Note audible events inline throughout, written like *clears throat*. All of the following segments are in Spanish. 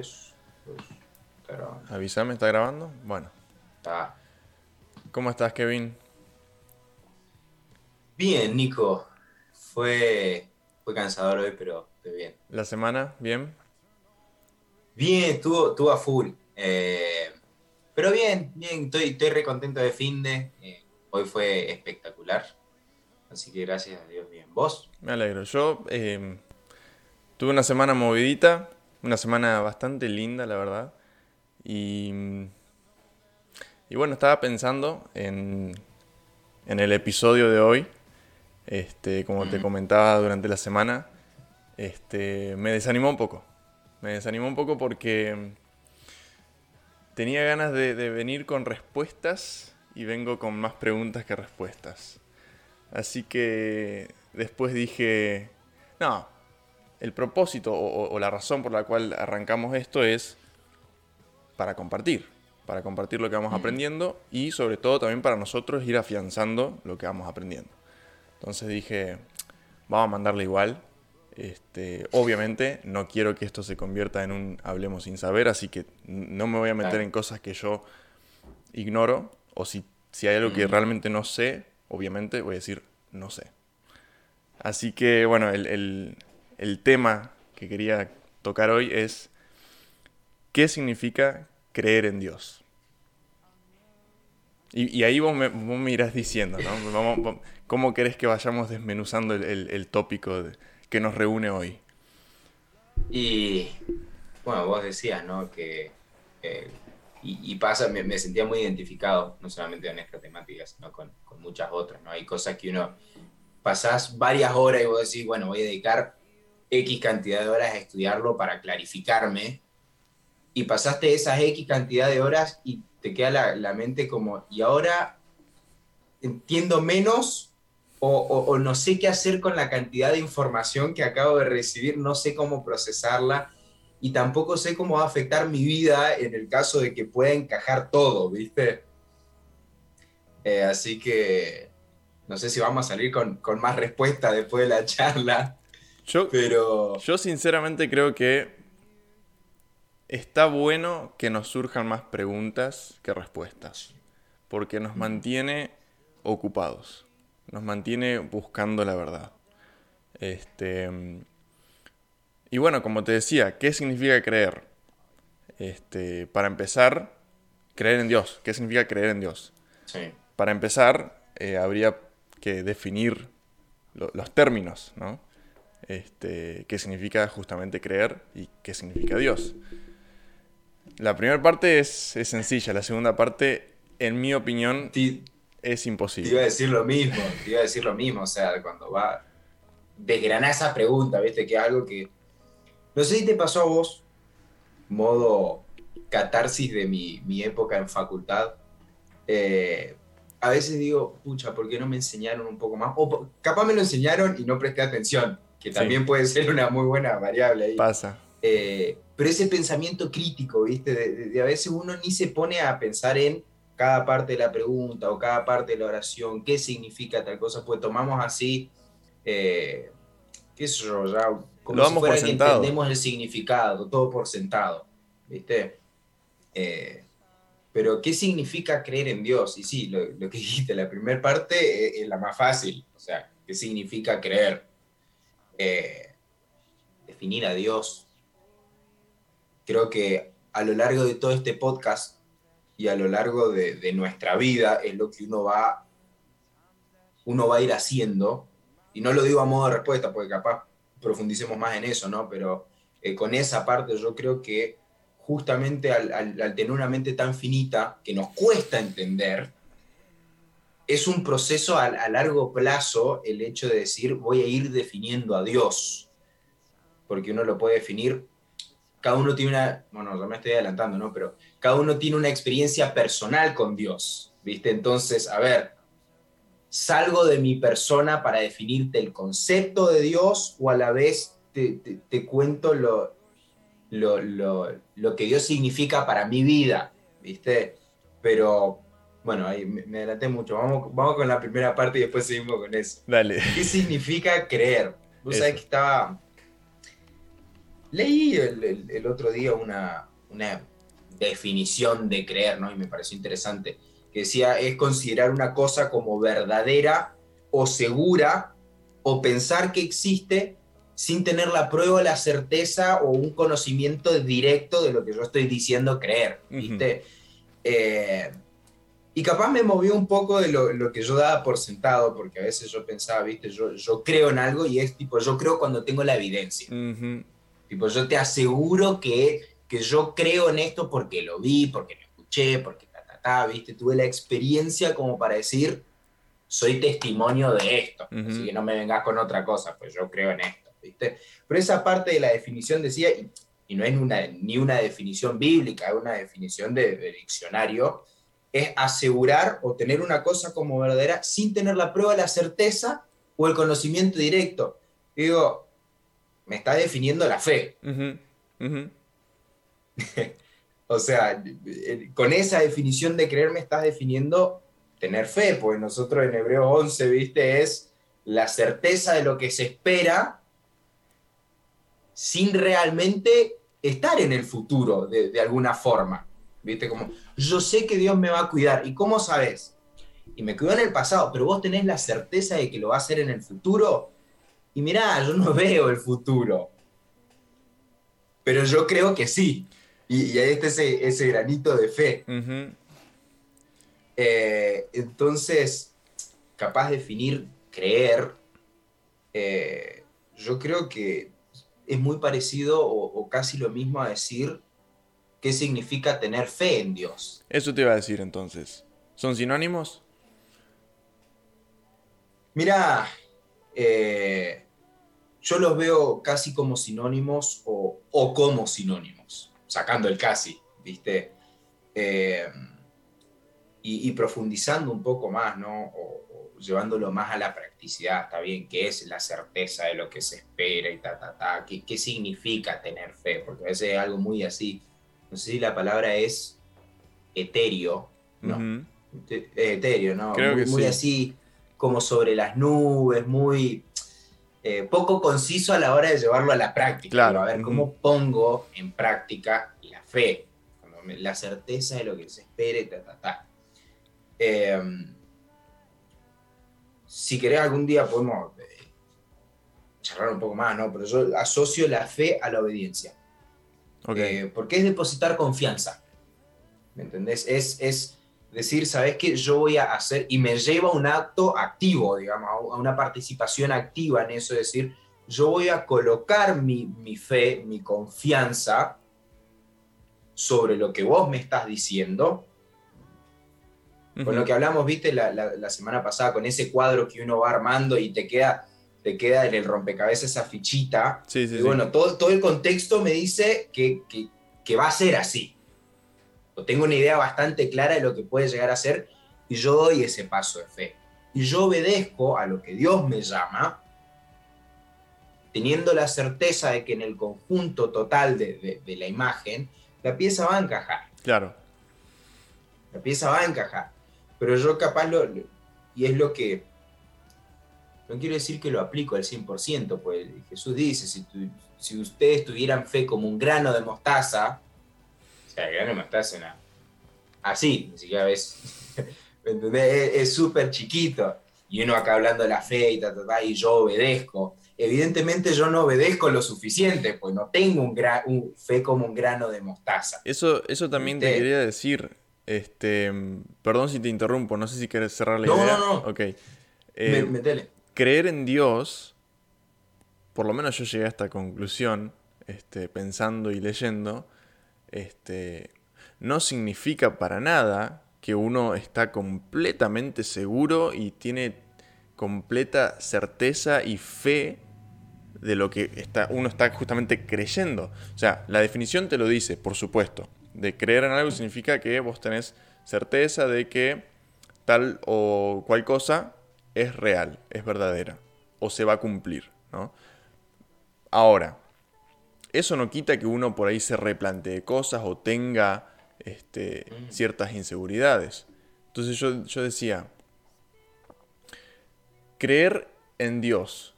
3, 2, está grabando. Avísame, ¿está grabando? Bueno. Está. ¿Cómo estás, Kevin? Bien, Nico. Fue, fue cansador hoy, pero, pero bien. ¿La semana? ¿Bien? Bien, estuvo, estuvo a full. Eh, pero bien, bien, estoy, estoy re contento de fin de. eh, hoy fue espectacular. Así que gracias a Dios, bien. ¿Vos? Me alegro. Yo eh, tuve una semana movidita, una semana bastante linda, la verdad. Y, y bueno, estaba pensando en, en el episodio de hoy. Este, como te Ujú. comentaba durante la semana, este, me desanimó un poco. Me desanimó un poco porque tenía ganas de, de venir con respuestas y vengo con más preguntas que respuestas. Así que después dije, no, el propósito o, la razón por la cual arrancamos esto es para compartir, para compartir lo que vamos aprendiendo y sobre todo también para nosotros ir afianzando lo que vamos aprendiendo. Entonces dije, vamos a mandarle igual. Este, obviamente no quiero que esto se convierta en un hablemos sin saber, así que no me voy a meter en cosas que yo ignoro o si, si hay algo que realmente no sé, obviamente voy a decir no sé. Así que bueno, el, el- el tema que quería tocar hoy es ¿qué significa creer en Dios? Y, ahí vos me, irás diciendo, ¿no? *laughs* ¿Cómo querés que vayamos desmenuzando el, tópico que nos reúne hoy? Y bueno, vos decías, ¿no? Que. eh, y, pasa, me, sentía muy identificado, no solamente con esta temática, sino con, con muchas otras, ¿no? Hay cosas que uno. Pasás varias horas y vos decís, bueno, voy a dedicar X cantidad de horas a estudiarlo para clarificarme. Y pasaste esas X cantidad de horas y te queda la, la mente como, y ahora entiendo menos o, o- no sé qué hacer con la cantidad de información que acabo de recibir, no sé cómo procesarla y tampoco sé cómo va a afectar mi vida en el caso de que pueda encajar todo, ¿viste? Eh, así que no sé si vamos a salir con, con más respuestas después de la charla, Yo, pero yo sinceramente creo que está bueno que nos surjan más preguntas que respuestas, porque nos mantiene ocupados, nos mantiene buscando la verdad. Este, y bueno, como te decía, ¿qué significa creer? Este, para empezar, creer en Dios. ¿Qué significa creer en Dios? sí, Para empezar, eh, habría que definir lo- los términos, ¿no? Este, qué significa justamente creer y qué significa Dios. La primera parte es, es sencilla, la segunda parte, en mi opinión, te, es te iba a imposible. decir lo mismo, te iba a decir lo mismo, o sea, cuando va desgranar esa pregunta, ¿viste? Que es algo que, no sé si te pasó a vos, modo catarsis de mi, mi época en facultad, eh, a veces digo, pucha, ¿por qué no me enseñaron un poco más? O capaz me lo enseñaron y no presté atención, que Sí. también puede ser una muy buena variable ahí. Pasa. Eh, pero ese pensamiento crítico, ¿viste? De, de- de a veces uno ni se pone a pensar en cada parte de la pregunta o cada parte de la oración, qué significa tal cosa, pues tomamos así, eh, qué sé yo, ya, como Lo si fuera que sentado. entendemos el significado, todo por sentado, ¿viste? Eh, pero, ¿qué significa creer en Dios? Y sí, lo, lo que dijiste, la primera parte es, es la más fácil, o sea, ¿qué significa creer? Eh, definir a Dios. Creo que a lo largo de todo este podcast y a lo largo de, nuestra vida es lo que uno va, uno va a ir haciendo. Y no lo digo a modo de respuesta, porque capaz profundicemos más en eso, ¿no? Pero eh, con esa parte yo creo que justamente al- al tener una mente tan finita que nos cuesta entender, es un proceso a, largo plazo el hecho de decir voy a ir definiendo a Dios, porque uno lo puede definir, cada uno tiene una, bueno, ya me estoy adelantando, ¿no? Pero cada uno tiene una experiencia personal con Dios, ¿viste? Entonces, a ver, salgo de mi persona para definirte el concepto de Dios o a la vez te, te- te cuento lo, lo, lo- lo que Dios significa para mi vida, ¿viste? Pero, bueno, ahí me, adelanté mucho. Vamos, vamos con la primera parte y después seguimos con eso. Dale. ¿Qué significa creer? Vos Eso. sabés que estaba... leí el, otro día una, una definición de creer, ¿no? Y me pareció interesante, que decía, es considerar una cosa como verdadera o segura o pensar que existe sin tener la prueba, la certeza o un conocimiento directo de lo que yo estoy diciendo creer, ¿viste? Eh, y capaz me movió un poco de lo, que yo daba por sentado, porque a veces yo pensaba, ¿viste? Yo, yo creo en algo y es tipo, yo creo cuando tengo la evidencia. Tipo, yo te aseguro que, que yo creo en esto porque lo vi, porque lo escuché, porque ta, ta, ta, ¿viste? Tuve la experiencia como para decir, soy testimonio de esto, así que no me vengas con otra cosa, pues yo creo en esto. ¿viste? Pero esa parte de la definición decía, y, no es una, ni una definición bíblica, es una definición de, diccionario, es asegurar o tener una cosa como verdadera sin tener la prueba, la certeza o el conocimiento directo. digo, me está definiendo la fe. *laughs* o sea, con esa definición de creer me estás definiendo tener fe, pues nosotros en Hebreo 11, viste, es la certeza de lo que se espera sin realmente estar en el futuro de, alguna forma. ¿Viste? Como, yo sé que Dios me va a cuidar. ¿Y cómo sabes? Y me cuidó en el pasado, pero vos tenés la certeza de que lo va a hacer en el futuro. Y mirá, yo no *laughs* veo el futuro. Pero yo creo que sí. Y, ahí está ese, ese, granito de fe. Eh, entonces, capaz de definir creer, eh, yo creo que es muy parecido o, casi lo mismo a decir qué significa tener fe en Dios. Eso te iba a decir entonces. ¿Son sinónimos? Mira, eh, yo los veo casi como sinónimos o, como sinónimos, sacando el casi, ¿viste? Eh, y, profundizando un poco más, ¿no? llevándolo más a la practicidad, está bien, qué es la certeza de lo que se espera y ta, ta, ta, qué, qué significa tener fe, porque a veces es algo muy así, no sé si la palabra es etéreo, ¿no? Etéreo, ¿no? Creo muy, que muy así como sobre las nubes, muy eh, poco conciso a la hora de llevarlo a la práctica. Claro. A ver, ¿cómo pongo en práctica la fe? La certeza de lo que se espera y ta, ta, ta. Eh, si querés algún día podemos eh, charlar un poco más, ¿no? Pero yo asocio la fe a la obediencia. Eh, porque es depositar confianza. ¿Me entendés? Es, es decir, ¿sabes qué? Yo voy a hacer, y me lleva a un acto activo, digamos, a una participación activa en eso, es decir, yo voy a colocar mi, mi fe, mi confianza sobre lo que vos me estás diciendo con lo que hablamos, viste, la, semana pasada, con ese cuadro que uno va armando y te queda, te queda en el rompecabezas esa fichita. Sí, sí, y bueno, todo, todo el contexto me dice que, que, va a ser así. O tengo una idea bastante clara de lo que puede llegar a ser y yo doy ese paso de fe. Y yo obedezco a lo que Dios me llama, teniendo la certeza de que en el conjunto total de, de la imagen, la pieza va a encajar. Claro. La pieza va a encajar. Pero yo capaz lo, y es lo que, no quiero decir que lo aplico al 100%, pues Jesús dice, si, si ustedes tuvieran fe como un grano de mostaza, o sea, el grano de mostaza así, ni siquiera ves, *laughs* Es súper chiquito. Y uno acá hablando de la fe y ta, ta, ta, y yo obedezco. Evidentemente yo no obedezco lo suficiente, pues no tengo un, un fe como un grano de mostaza. Eso, eso también te quería decir. Este, perdón si te interrumpo, no sé si quieres cerrar la idea. No, no, no. Ok. Eh, creer en Dios, por lo menos yo llegué a esta conclusión, este, pensando y leyendo, este, no significa para nada que uno está completamente seguro y tiene completa certeza y fe de lo que está, uno está justamente creyendo. O sea, la definición te lo dice, por supuesto de creer en algo significa que vos tenés certeza de que tal o cual cosa es real, es verdadera, o se va a cumplir, ¿no? Ahora, eso no quita que uno por ahí se replantee cosas o tenga este, mm. ciertas inseguridades. Entonces yo, yo decía, creer en Dios.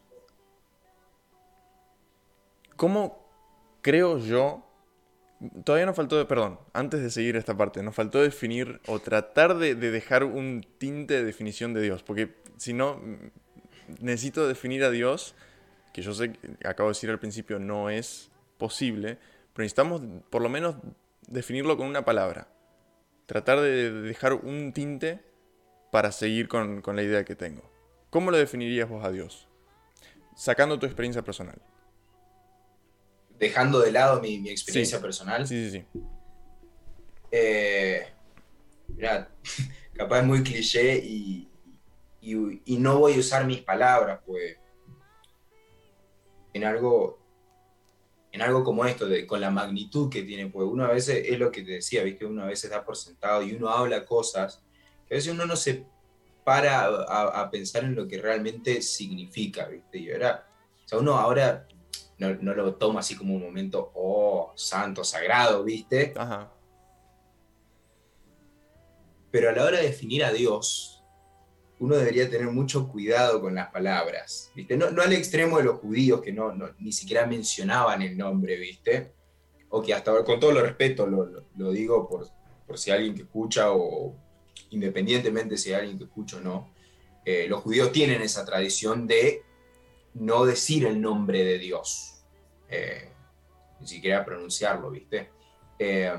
¿Cómo creo yo, todavía nos faltó, perdón, antes de seguir esta parte, nos faltó definir o tratar de, dejar un tinte de definición de Dios, porque si no, necesito definir a Dios, que yo sé, acabo de decir al principio, no es posible, pero necesitamos por lo menos definirlo con una palabra. Tratar de dejar un tinte para seguir con, la idea que tengo. ¿Cómo lo definirías vos a Dios? Sacando tu experiencia personal. Dejando de lado mi, experiencia personal. Sí, sí, sí. Eh, *laughs* capaz es muy cliché y, y, no voy a usar mis palabras, pues en algo, en algo como esto, de, con la magnitud que tiene, pues uno a veces, es lo que te decía, ¿viste? uno a veces da por sentado y uno habla cosas que a veces uno no se para a, pensar en lo que realmente significa, ¿viste? Y ahora, o sea, uno ahora no, no, lo toma así como un momento, oh, santo, sagrado, ¿viste? Ajá. Pero a la hora de definir a Dios, uno debería tener mucho cuidado con las palabras, ¿viste? No, al extremo de los judíos que no, ni siquiera mencionaban el nombre, ¿viste? O que hasta con todo lo respeto lo, digo por, por, si alguien que escucha o independientemente si hay alguien que escucha o no, eh, los judíos tienen esa tradición de no decir el nombre de Dios, eh, ni siquiera pronunciarlo, ¿viste? Eh,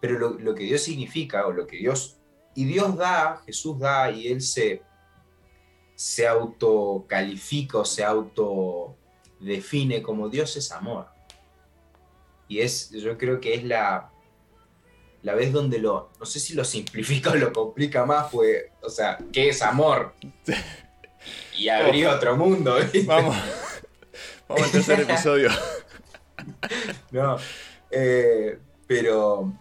pero lo, lo, que Dios significa o lo que Dios y Dios da, Jesús da, y Él se, se autocalifica o se autodefine como Dios es amor. Y es, yo creo que es la, la vez donde lo, no sé si lo simplifica *laughs* o lo complica más, pues, o sea, ¿qué es amor? Y abrir otro mundo. Vamos, vamos al tercer episodio. *laughs* no, eh, pero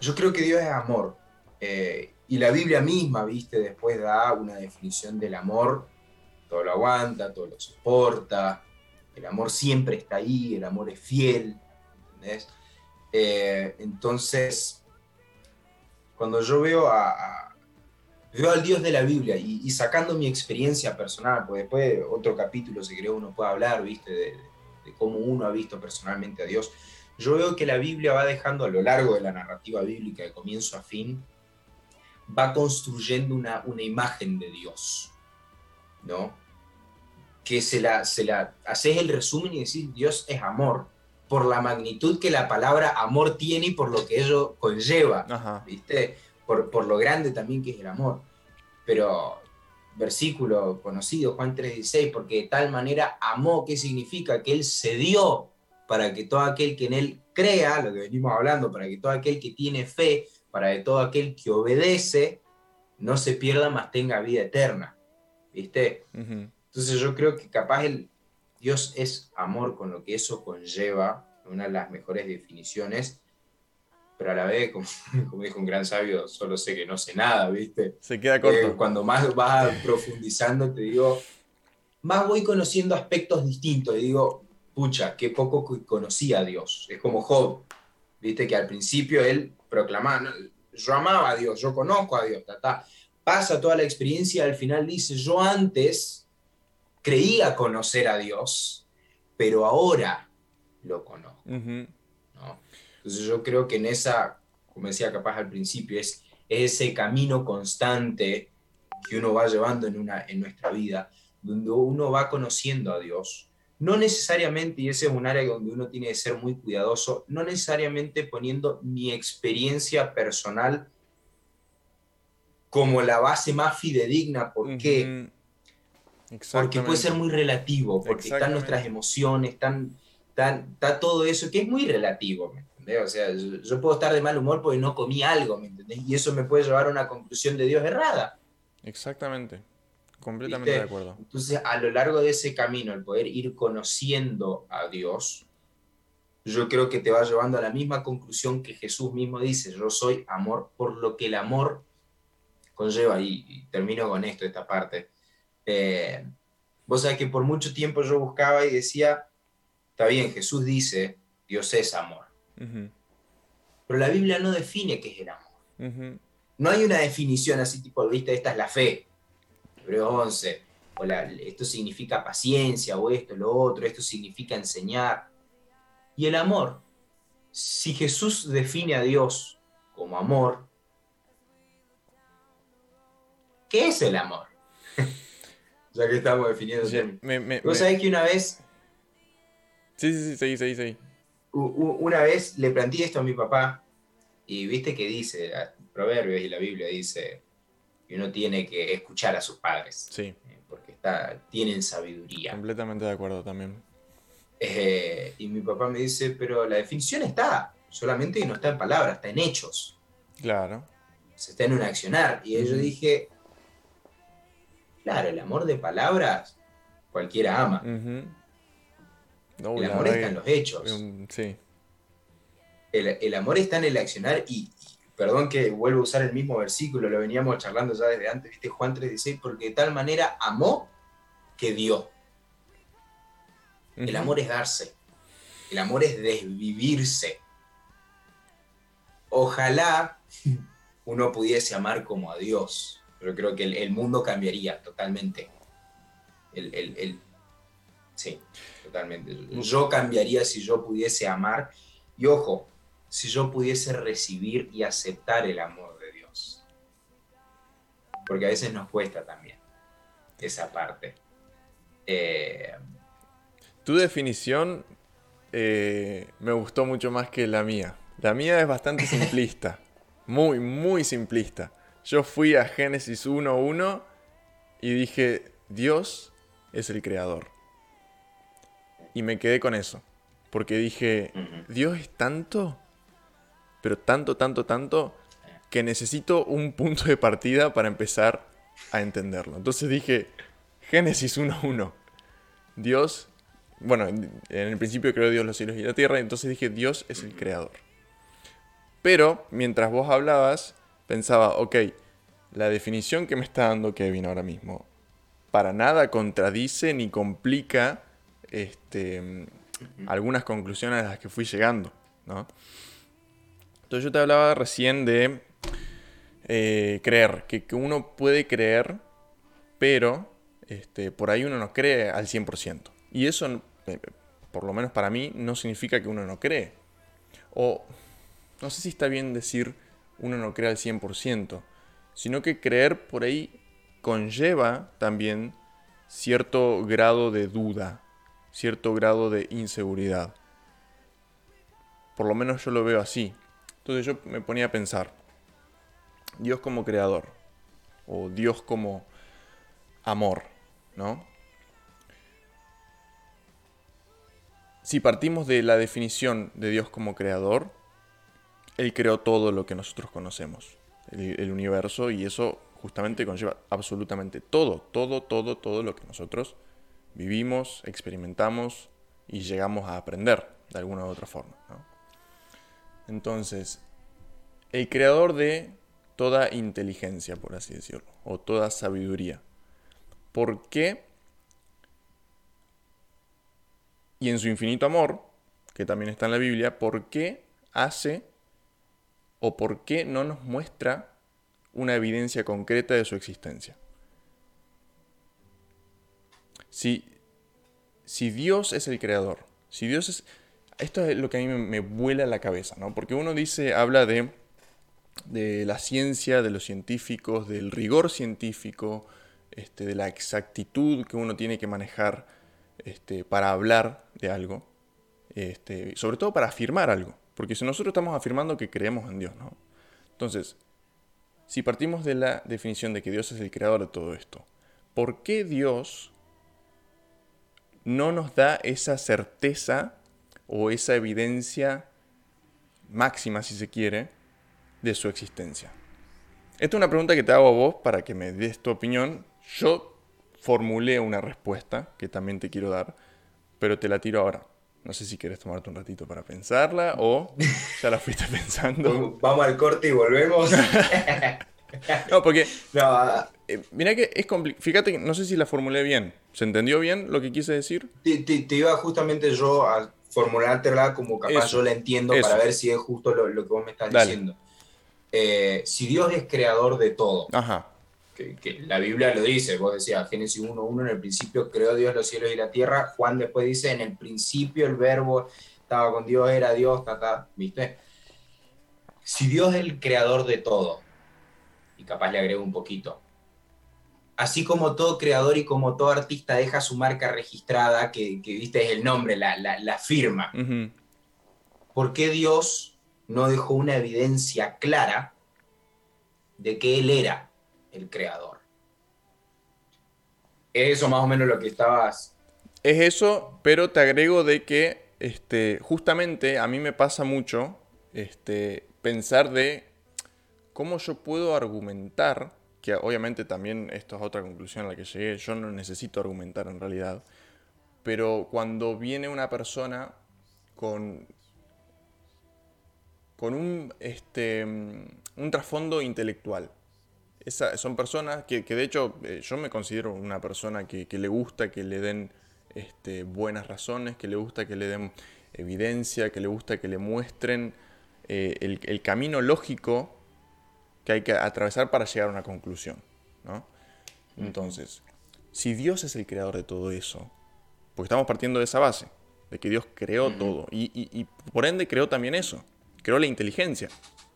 yo creo que Dios es amor. Eh, y la Biblia misma, viste, después da una definición del amor, todo lo aguanta, todo lo soporta, el amor siempre está ahí, el amor es fiel, ¿entendés? Eh, entonces, cuando yo veo a, veo al Dios de la Biblia y, sacando mi experiencia personal, pues después otro capítulo, si creo, uno puede hablar, viste, de, de cómo uno ha visto personalmente a Dios, yo veo que la Biblia va dejando a lo largo de la narrativa bíblica, de comienzo a fin, va construyendo una, una imagen de Dios, ¿no? Que se la, se la haces el resumen y decís, Dios es amor, por la magnitud que la palabra amor tiene y por lo que ello conlleva, ¿viste? Por, por lo grande también que es el amor. Pero versículo conocido, Juan 3:16, porque de tal manera amó, ¿qué significa? Que Él se dio para que todo aquel que en Él crea, lo que venimos hablando, para que todo aquel que tiene fe, para que todo aquel que obedece no se pierda, más tenga vida eterna. ¿Viste? Entonces yo creo que capaz el Dios es amor con lo que eso conlleva, una de las mejores definiciones, pero a la vez, *laughs* como, dijo un gran sabio, solo sé que no sé nada, ¿viste? Se queda corto. Eh, cuando más vas profundizando, te digo, más voy conociendo aspectos distintos y digo, pucha, qué poco conocía a Dios. Es como Job, ¿viste? Que al principio él proclamar, yo amaba a Dios, yo conozco a Dios, pasa toda la experiencia, al final dice, yo antes creía conocer a Dios, pero ahora lo conozco. Entonces yo creo que en esa, como decía capaz al principio, es, ese camino constante que uno va llevando en, una, en nuestra vida, donde uno va conociendo a Dios, no necesariamente, y ese es un área donde uno tiene que ser muy cuidadoso, no necesariamente poniendo mi experiencia personal como la base más fidedigna. ¿Por qué? Porque puede ser muy relativo, porque están nuestras emociones, están, está todo eso, que es muy relativo, ¿me entendés? O sea, yo, puedo estar de mal humor porque no comí algo, ¿me entendés? Y eso me puede llevar a una conclusión de Dios errada. Exactamente. Completamente de acuerdo. Entonces, a lo largo de ese camino, el poder ir conociendo a Dios, yo creo que te va llevando a la misma conclusión que Jesús mismo dice, yo soy amor, por lo que el amor conlleva, y, termino con esto, esta parte. Eh, vos sabés que por mucho tiempo yo buscaba y decía, está bien, Jesús dice, Dios es amor. Pero la Biblia no define qué es el amor. No hay una definición así tipo, viste, esta es la fe. Hebreo 11, o esto significa paciencia, o esto, lo otro, esto significa enseñar. Y el amor, si Jesús define a Dios como amor, ¿qué es el amor? *laughs* ya que estamos definiendo. Vos sabés que una vez... Sí, sí, sí, seguí, seguí, seguí. Una vez le planteé esto a mi papá y viste que dice, Proverbios y la Biblia dice que uno tiene que escuchar a sus padres. Sí. Eh, porque está, tienen sabiduría. Completamente de acuerdo también. Eh, y mi papá me dice, pero la definición está, solamente que no está en palabras, está en hechos. Claro. Se está en un accionar. Y yo dije, claro, el amor de palabras cualquiera ama. El amor está en los hechos. sí. El, amor está en el accionar y, perdón que vuelvo a usar el mismo versículo, lo veníamos charlando ya desde antes, ¿viste? Juan 3:16, porque de tal manera amó que dio. El amor es darse, el amor es desvivirse. Ojalá uno pudiese amar como a Dios, pero creo que el, mundo cambiaría totalmente. El, sí, totalmente. Yo cambiaría si yo pudiese amar. Y ojo, si yo pudiese recibir y aceptar el amor de Dios. Porque a veces nos cuesta también esa parte. Eh, tu definición eh, me gustó mucho más que la mía. La mía es bastante *laughs* simplista. Muy, muy simplista. Yo fui a Génesis 1.1 y dije, Dios es el creador. Y me quedé con eso. Porque dije, Dios es tanto pero tanto, tanto, tanto, que necesito un punto de partida para empezar a entenderlo. Entonces dije, Génesis 1.1, Dios, bueno, en el principio creó Dios los cielos y la tierra, entonces dije, Dios es el creador. Pero mientras vos hablabas, pensaba, ok, la definición que me está dando Kevin ahora mismo, para nada contradice ni complica este, algunas conclusiones a las que fui llegando. Entonces yo te hablaba recién de eh, creer, que, uno puede creer, pero este, por ahí uno no cree al 100%. Y eso, eh, por lo menos para mí, no significa que uno no cree. O no sé si está bien decir uno no cree al 100%, sino que creer por ahí conlleva también cierto grado de duda, cierto grado de inseguridad. Por lo menos yo lo veo así. Entonces yo me ponía a pensar, Dios como creador, o Dios como amor, ¿no? Si partimos de la definición de Dios como creador, Él creó todo lo que nosotros conocemos, el, universo, y eso justamente conlleva absolutamente todo, todo, todo, todo lo que nosotros vivimos, experimentamos y llegamos a aprender de alguna u otra forma. Entonces, el creador de toda inteligencia, por así decirlo, o toda sabiduría. ¿Por qué? Y en su infinito amor, que también está en la Biblia, ¿por qué hace o por qué no nos muestra una evidencia concreta de su existencia? Si, si Dios es el creador, si Dios es, esto es lo que a mí me, vuela la cabeza, ¿no? Porque uno dice, habla de, de la ciencia, de los científicos, del rigor científico, este, de la exactitud que uno tiene que manejar este, para hablar de algo, este, sobre todo para afirmar algo, porque si nosotros estamos afirmando que creemos en Dios, ¿no? Entonces, si partimos de la definición de que Dios es el creador de todo esto, ¿por qué Dios no nos da esa certeza o esa evidencia máxima, si se quiere, de su existencia? Esta es una pregunta que te hago a vos para que me des tu opinión. Yo formulé una respuesta que también te quiero dar, pero te la tiro ahora. No sé si quieres tomarte un ratito para pensarla o *laughs* ya la fuiste pensando. Vamos al corte y volvemos. *laughs* no, porque. *laughs* Eh, mira que es complicado. Fíjate, no sé si la formulé bien. ¿Se entendió bien lo que quise decir? Te, te iba justamente yo a formulártela como capaz yo la entiendo para ver si es justo lo, que vos me estás diciendo. Eh, si Dios es creador de todo, Que, la Biblia lo dice, vos decías, Génesis 1.1, en el principio creó Dios los cielos y la tierra, Juan después dice, en el principio el verbo, estaba con Dios, era Dios, ta, ¿viste? Si Dios es el creador de todo, y capaz le agrego un poquito, así como todo creador y como todo artista deja su marca registrada, que, viste es el nombre, la, firma, ¿por qué Dios no dejó una evidencia clara de que Él era el creador? ¿Es eso más o menos lo que estabas es eso, pero te agrego de que este, justamente a mí me pasa mucho este, pensar de cómo yo puedo argumentar, que obviamente también esto es otra conclusión a la que llegué, yo no necesito argumentar en realidad, pero cuando viene una persona con, con un, este, un trasfondo intelectual, son personas que, de hecho eh, yo me considero una persona que, que le gusta que le den este, buenas razones, que le gusta que le den evidencia, que le gusta que le muestren eh, el, camino lógico que hay que atravesar para llegar a una conclusión. Entonces, si Dios es el creador de todo eso, porque estamos partiendo de esa base, de que Dios creó todo, y, y, por ende creó también eso, creó la inteligencia,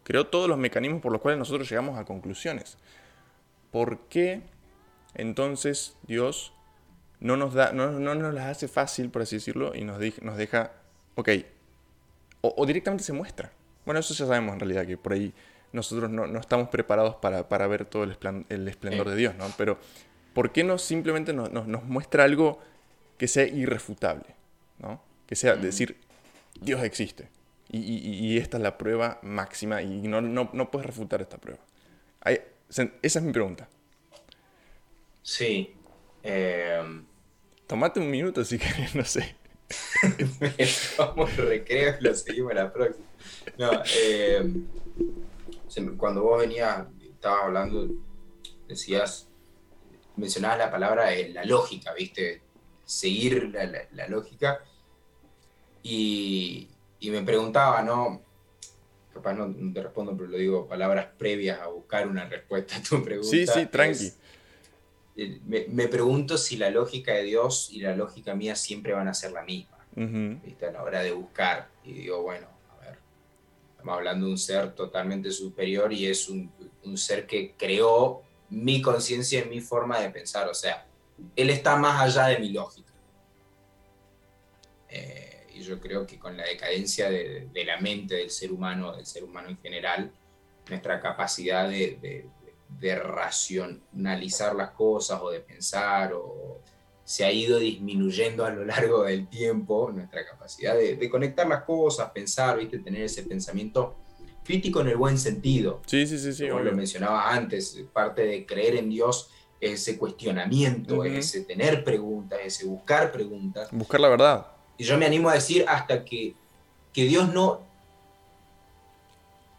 creó todos los mecanismos por los cuales nosotros llegamos a conclusiones. ¿Por qué entonces Dios no nos, da, no, nos las hace fácil, por así decirlo, y nos, nos deja, ok, o, directamente se muestra. Bueno, eso ya sabemos en realidad, que por ahí nosotros no, estamos preparados para, ver todo el, el esplendor de Dios, ¿no? Pero, ¿por qué no simplemente nos, muestra algo que sea irrefutable? ¿no? Que sea decir, Dios existe. Y, esta es la prueba máxima y no, no, puedes refutar esta prueba. esa es mi pregunta. Sí, eh, Tomate un minuto si querés, no sé. *laughs* Vamos recreo y lo seguimos la próxima. No, eh, cuando vos venías, estabas hablando, decías, mencionabas la palabra eh, la lógica, ¿viste? Seguir la, lógica. Y, y, me preguntaba, ¿no? Capaz no, te respondo, pero lo digo, palabras previas a buscar una respuesta a tu *laughs* pregunta. Sí, sí, tranqui. Eh, me, pregunto si la lógica de Dios y la lógica mía siempre van a ser la misma, A la hora de buscar. Y digo, bueno, estamos hablando de un ser totalmente superior y es un, un ser que creó mi conciencia y mi forma de pensar. O sea, Él está más allá de mi lógica. Eh, y yo creo que con la decadencia de, de, la mente del ser humano, del ser humano en general, nuestra capacidad de de racionalizar las cosas o de pensar o se ha ido disminuyendo a lo largo del tiempo nuestra capacidad de, conectar las cosas, pensar, ¿viste? tener ese pensamiento crítico en el buen sentido. Sí, sí, sí, sí. Como lo mencionaba antes, parte de creer en Dios es ese cuestionamiento, ese tener preguntas, ese buscar preguntas. Buscar la verdad. Y yo me animo a decir hasta que, que Dios no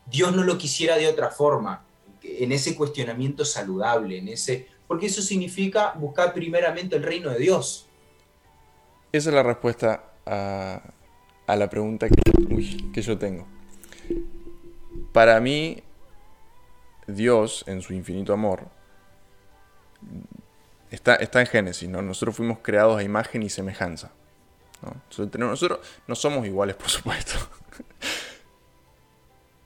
Dios no lo quisiera de otra forma, en ese cuestionamiento saludable, en ese, porque eso significa buscar primeramente el reino de Dios. Esa es la respuesta a, la pregunta que, yo tengo. Para mí, Dios, en su infinito amor, está, está en Génesis, ¿no? Nosotros fuimos creados a imagen y semejanza. Nosotros no somos iguales, por supuesto. *laughs*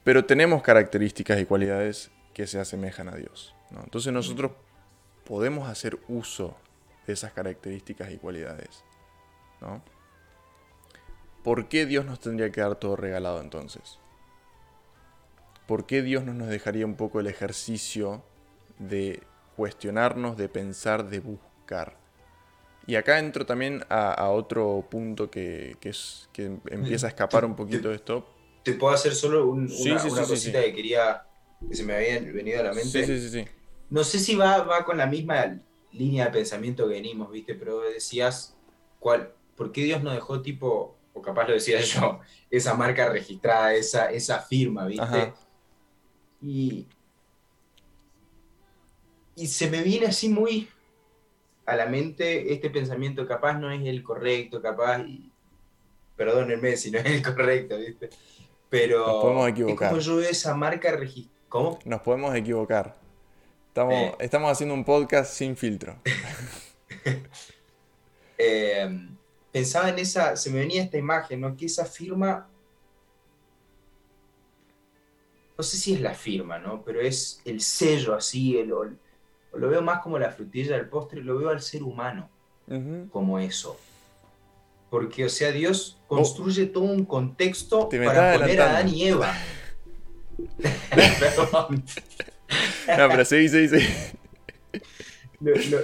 Pero tenemos características y cualidades que se asemejan a Dios. Entonces nosotros podemos hacer uso de esas características y cualidades. ¿no? ¿Por qué Dios nos tendría que dar todo regalado entonces? ¿Por qué Dios no nos dejaría un poco el ejercicio de cuestionarnos, de pensar, de buscar? Y acá entro también a, otro punto que, es, que empieza a escapar un poquito de esto. ¿Te puedo hacer solo una, cosita que quería que se me había venido a la mente. Sí, sí, sí. No sé si va, va con la misma línea de pensamiento que venimos, ¿viste? Pero decías, ¿cuál, ¿por qué Dios no dejó tipo, o capaz lo decía *laughs* yo, esa marca registrada, esa, esa firma, ¿viste? Y, y se me viene así muy a la mente este pensamiento, capaz no es el correcto, capaz, y, perdónenme si no es el correcto, ¿viste? Pero podemos equivocar. es como yo veo esa marca registrada ¿Cómo? Nos podemos equivocar. Estamos, eh. estamos haciendo un podcast sin filtro. *laughs* Eh, pensaba en esa, se me venía esta imagen, ¿no? Que esa firma, no sé si es la firma, ¿no? Pero es el sello así, el, lo veo más como la frutilla del postre, lo veo al ser humano como eso. Porque, o sea, Dios oh. construye todo un contexto para poner a Adán y Eva. *laughs* *laughs* Perdón. *laughs* No, pero sí, sí, sí.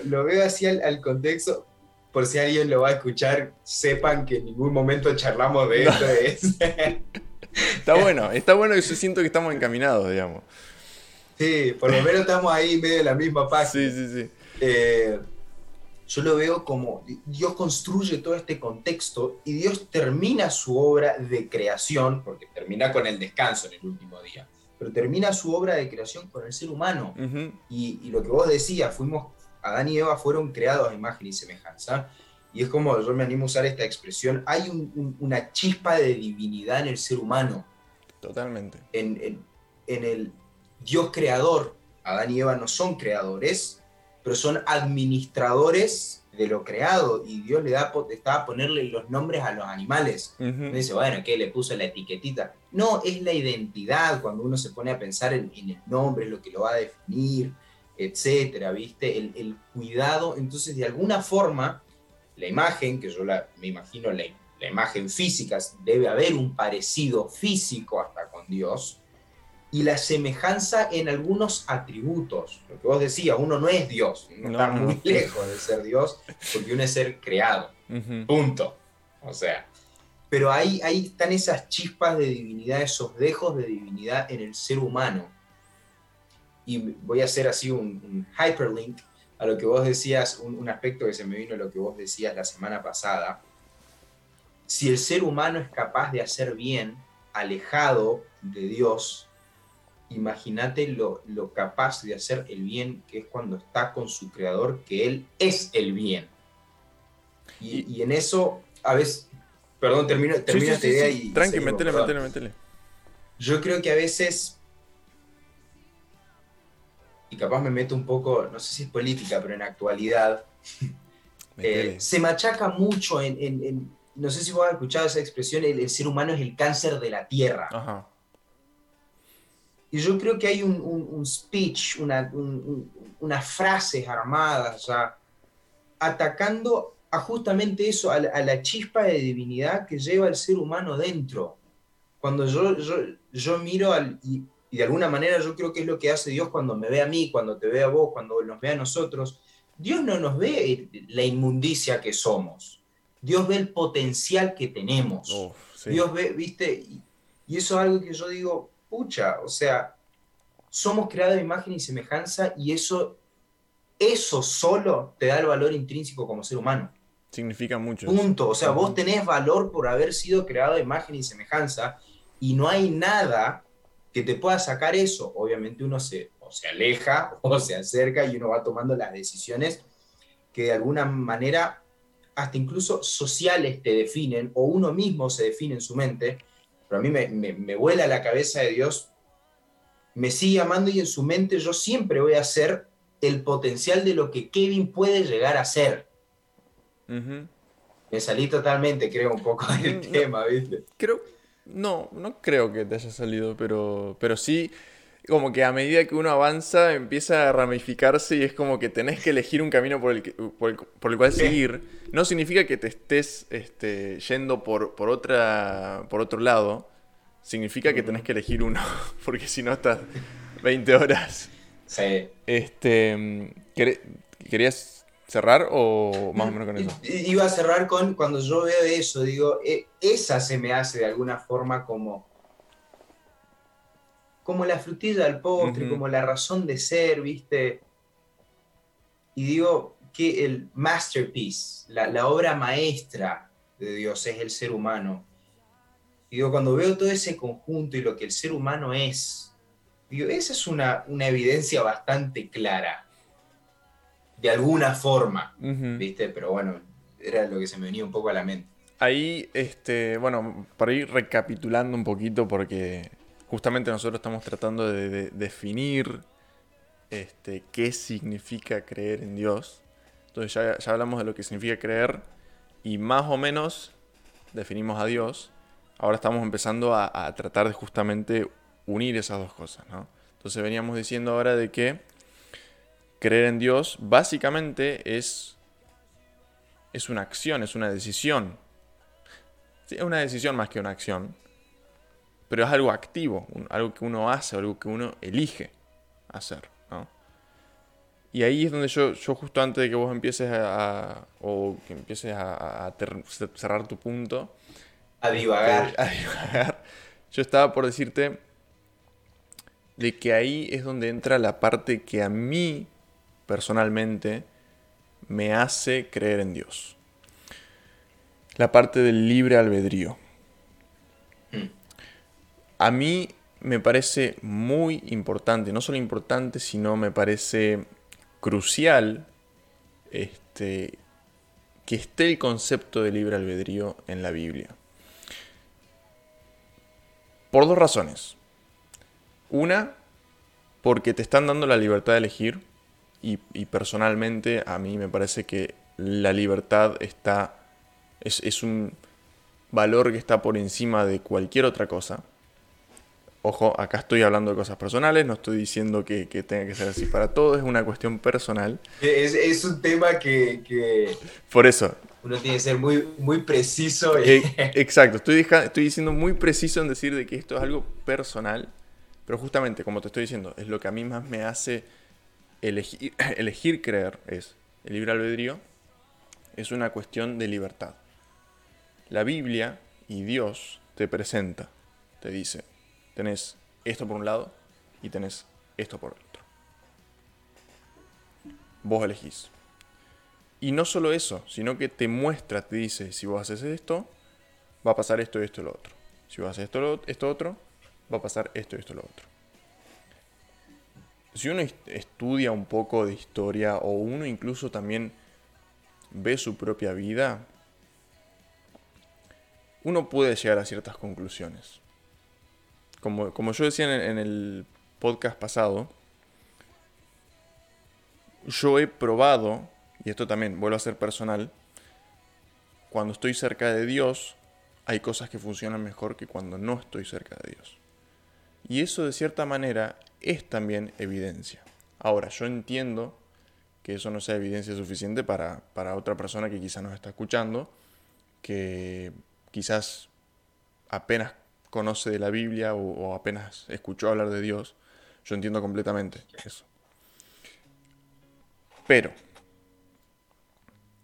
Lo, veo así al, contexto. Por si alguien lo va a escuchar, sepan que en ningún momento charlamos de esto. está bueno, está bueno y yo siento que estamos encaminados, digamos. Sí, por lo menos estamos ahí medio de la misma página. Sí, sí, sí. Eh, yo lo veo como Dios construye todo este contexto y Dios termina su obra de creación, porque termina con el descanso en el último día, pero termina su obra de creación con el ser humano. y, lo que vos decías, fuimos, Adán y Eva fueron creados a imagen y semejanza. Y es como, yo me animo a usar esta expresión, hay una chispa de divinidad en el ser humano. Totalmente. En, en el Dios creador, Adán y Eva no son creadores, pero son administradores de lo creado y Dios le da estaba a ponerle los nombres a los animales. dice, bueno, ¿qué le puso la etiquetita? No, es la identidad cuando uno se pone a pensar en, el nombre, lo que lo va a definir, etcétera, ¿viste? El, cuidado. Entonces, de alguna forma, la imagen, que yo la, me imagino la, la imagen física, debe haber un parecido físico hasta con Dios, y la semejanza en algunos atributos. Lo que vos decías, uno no es Dios, uno está muy lejos de ser Dios, porque uno es ser creado. Punto. O sea, pero ahí, ahí están esas chispas de divinidad, esos dejos de divinidad en el ser humano. Y voy a hacer así un, hyperlink a lo que vos decías, un, un aspecto que se me vino a lo que vos decías la semana pasada. Si el ser humano es capaz de hacer bien, alejado de Dios, imagínate lo, capaz de hacer el bien que es cuando está con su creador, que él es el bien. Y, en eso, a veces, perdón, termino, termino esta idea y... Tranqui, metele, metele, metele. Yo creo que a veces, y capaz me meto un poco, no sé si es política, pero en actualidad, *laughs* eh, se machaca mucho en, no sé si vos has escuchado esa expresión, el, el, ser humano es el cáncer de la tierra. Ajá. Y yo creo que hay un, speech, una, unas frases armadas, atacando a justamente eso, a la, chispa de divinidad que lleva el ser humano dentro. Cuando yo, yo, miro al, y, de alguna manera yo creo que es lo que hace Dios cuando me ve a mí, cuando te ve a vos, cuando nos ve a nosotros. Dios no nos ve la inmundicia que somos. Dios ve el potencial que tenemos. Dios ve, viste, y eso es algo que yo digo, pucha, o sea, somos creados de imagen y semejanza y eso, eso solo te da el valor intrínseco como ser humano. Significa mucho. Punto. O sea, vos tenés valor por haber sido creado de imagen y semejanza y no hay nada que te pueda sacar eso. Obviamente uno se, o se aleja *laughs* o se acerca y uno va tomando las decisiones que de alguna manera hasta incluso sociales te definen o uno mismo se define en su mente pero a mí me, vuela la cabeza de Dios, me sigue amando y en su mente yo siempre voy a ser el potencial de lo que Kevin puede llegar a ser. Me salí totalmente, creo, un poco del tema, ¿viste? Creo, no, no creo que te haya salido, pero, pero sí como que a medida que uno avanza empieza a ramificarse y es como que tenés que elegir un camino por el, por el, cual seguir. No significa que te estés este, yendo por, por, otra, por otro lado. Significa que tenés que elegir uno, *laughs* porque si no estás 20 horas. Sí. Este, ¿Querías cerrar o más o menos con eso? Iba a cerrar con cuando yo veo eso, digo, e, esa se me hace de alguna forma como como la frutilla del postre, como la razón de ser, ¿viste? Y digo que el masterpiece, la, obra maestra de Dios es el ser humano. Y digo, cuando veo todo ese conjunto y lo que el ser humano es, digo, esa es una, una evidencia bastante clara, de alguna forma, ¿viste? Pero bueno, era lo que se me venía un poco a la mente. Ahí, este, bueno, para ir recapitulando un poquito, porque justamente nosotros estamos tratando de, definir este, qué significa creer en Dios. Entonces ya, hablamos de lo que significa creer y más o menos definimos a Dios, ahora estamos empezando a, tratar de justamente unir esas dos cosas, ¿no? Entonces veníamos diciendo ahora de que creer en Dios básicamente es, es una acción, es una decisión. es una decisión más que una acción, pero es algo activo, algo que uno hace, algo que uno elige hacer. Y ahí es donde yo, yo justo antes de que vos empieces a, o que empieces a, cerrar tu punto. A divagar. *laughs* A divagar. Yo estaba por decirte de que ahí es donde entra la parte que a mí personalmente me hace creer en Dios. La parte del libre albedrío. A mí me parece muy importante, no solo importante, sino me parece crucial este, que esté el concepto de libre albedrío en la Biblia. Por dos razones. Una, porque te están dando la libertad de elegir y, personalmente a mí me parece que la libertad está es un valor que está por encima de cualquier otra cosa. Ojo, acá estoy hablando de cosas personales, no estoy diciendo que, tenga que ser así para todos, es una cuestión personal. Es, un tema que, Por eso. Uno tiene que ser muy, muy preciso. Eh, exacto, estoy, estoy diciendo muy preciso en decir de que esto es algo personal, pero justamente, como te estoy diciendo, es lo que a mí más me hace elegir, *clears throat* elegir creer, es el libre albedrío, es una cuestión de libertad. La Biblia y Dios te presenta, te dice, tenés esto por un lado y tenés esto por otro. Vos elegís. Y no solo eso, sino que te muestra, te dice, si vos haces esto, va a pasar esto, esto y lo otro. Si vos haces esto, esto otro, va a pasar esto, esto lo otro. Si uno estudia un poco de historia o uno incluso también ve su propia vida, uno puede llegar a ciertas conclusiones como, yo decía en, el podcast pasado, yo he probado, y esto también vuelvo a ser personal, cuando estoy cerca de Dios, hay cosas que funcionan mejor que cuando no estoy cerca de Dios. Y eso de cierta manera es también evidencia. Ahora, yo entiendo que eso no sea evidencia suficiente para, para otra persona que quizás nos está escuchando, que quizás apenas conoce de la Biblia o, apenas escuchó hablar de Dios, yo entiendo completamente eso. Pero,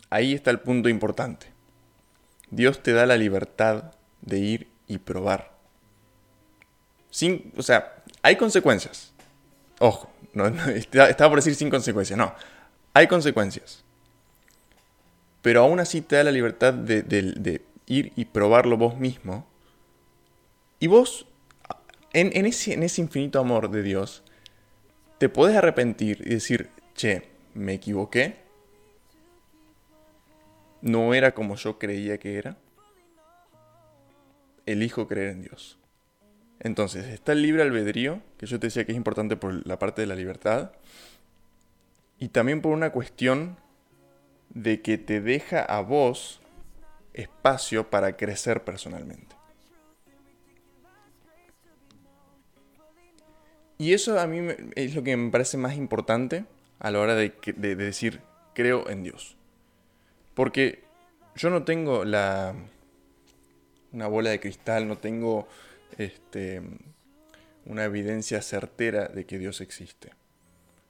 ahí está el punto importante. Dios te da la libertad de ir y probar. Sin, o sea, hay consecuencias. Ojo, no, estaba por decir sin consecuencias, no. Hay consecuencias. Pero aún así te da la libertad de ir y probarlo vos mismo y vos, en, ese, ese infinito amor de Dios, te puedes arrepentir y decir, che, me equivoqué. No era como yo creía que era. Elijo creer en Dios. Entonces, está el libre albedrío, que yo te decía que es importante por la parte de la libertad, y también por una cuestión de que te deja a vos espacio para crecer personalmente. Y eso a mí es lo que me parece más importante a la hora de, decir creo en Dios. Porque yo no tengo la una bola de cristal, no tengo este, una evidencia certera de que Dios existe.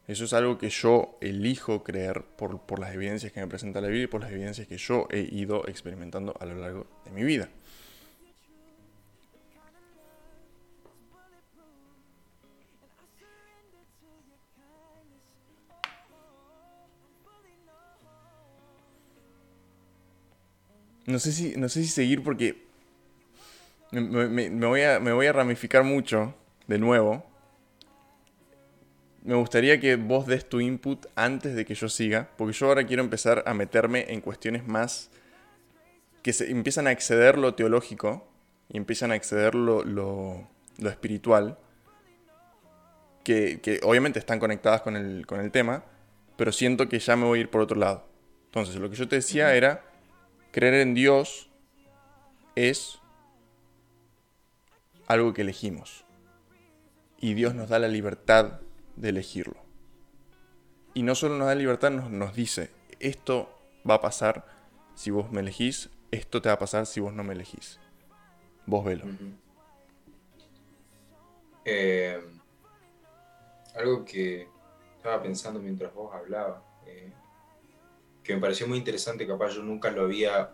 Eso es algo que yo elijo creer por, por, las evidencias que me presenta la Biblia y por las evidencias que yo he ido experimentando a lo largo de mi vida. No sé si, no sé si seguir porque me, voy a, me voy a ramificar mucho de nuevo. Me gustaría que vos des tu input antes de que yo siga, porque yo ahora quiero empezar a meterme en cuestiones más que se, empiezan a exceder lo teológico y empiezan a exceder lo, lo, espiritual, que, que, obviamente están conectadas con el, con el tema, pero siento que ya me voy a ir por otro lado. Entonces, lo que yo te decía era creer en Dios es algo que elegimos. Y Dios nos da la libertad de elegirlo. Y no solo nos da libertad, nos, dice, esto va a pasar si vos me elegís, esto te va a pasar si vos no me elegís. Vos velo. Eh, algo que estaba pensando mientras vos hablabas, eh, que me pareció muy interesante, capaz yo nunca lo había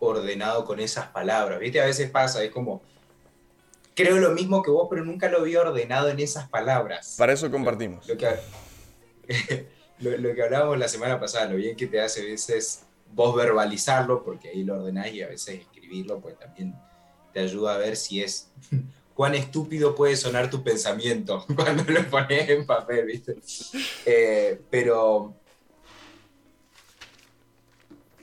ordenado con esas palabras. ¿Viste? A veces pasa, es como, creo lo mismo que vos, pero nunca lo había ordenado en esas palabras. Para eso compartimos. Lo, que, *laughs* lo, que hablábamos la semana pasada, lo bien que te hace a veces vos verbalizarlo, porque ahí lo ordenás y a veces escribirlo, pues también te ayuda a ver si es *laughs* cuán estúpido puede sonar tu pensamiento *laughs* cuando lo pones en papel, ¿viste? Eh, pero...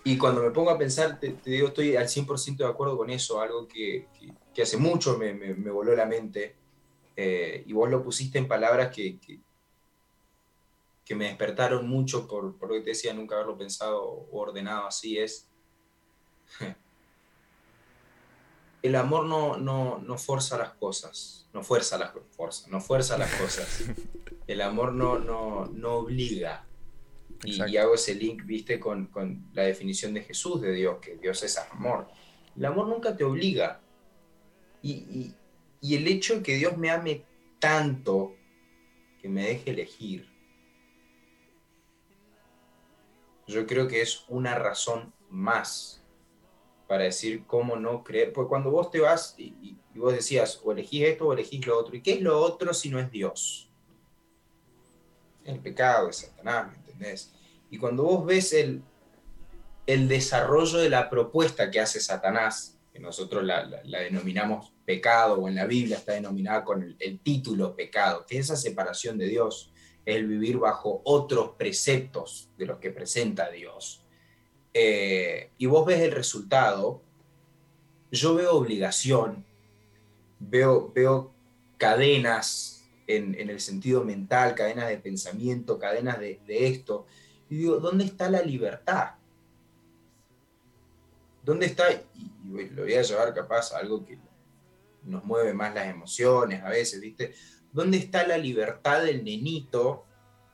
Y cuando me pongo a pensar, te, digo, estoy al 100% de acuerdo con eso, algo que, que, hace mucho me, me, voló la mente, eh, y vos lo pusiste en palabras que, que, me despertaron mucho por, por, lo que te decía, nunca haberlo pensado o ordenado así, es *laughs* el amor no, no, no fuerza las cosas, no fuerza las, fuerza, no fuerza las cosas. *laughs* El amor no, no, no obliga. Y, hago ese link, viste, con, con, la definición de Jesús de Dios, que Dios es amor. El amor nunca te obliga. Y, y, y el hecho de que Dios me ame tanto, que me deje elegir, yo creo que es una razón más para decir cómo no creer. Porque cuando vos te vas y, vos decías, o elegís esto o elegís lo otro, ¿y qué es lo otro si no es Dios? El pecado es Satanás, ¿me entendés? Y cuando vos ves el, el desarrollo de la propuesta que hace Satanás, que nosotros la, denominamos pecado, o en la Biblia está denominada con el, título pecado, que es esa separación de Dios, el vivir bajo otros preceptos de los que presenta Dios. Eh, y vos ves el resultado, yo veo obligación, veo, veo cadenas en, el sentido mental, cadenas de pensamiento, cadenas de, esto, digo, ¿dónde está la libertad? ¿Dónde está? Y, lo voy a llevar capaz a algo que nos mueve más las emociones a veces, ¿viste? ¿Dónde está la libertad del nenito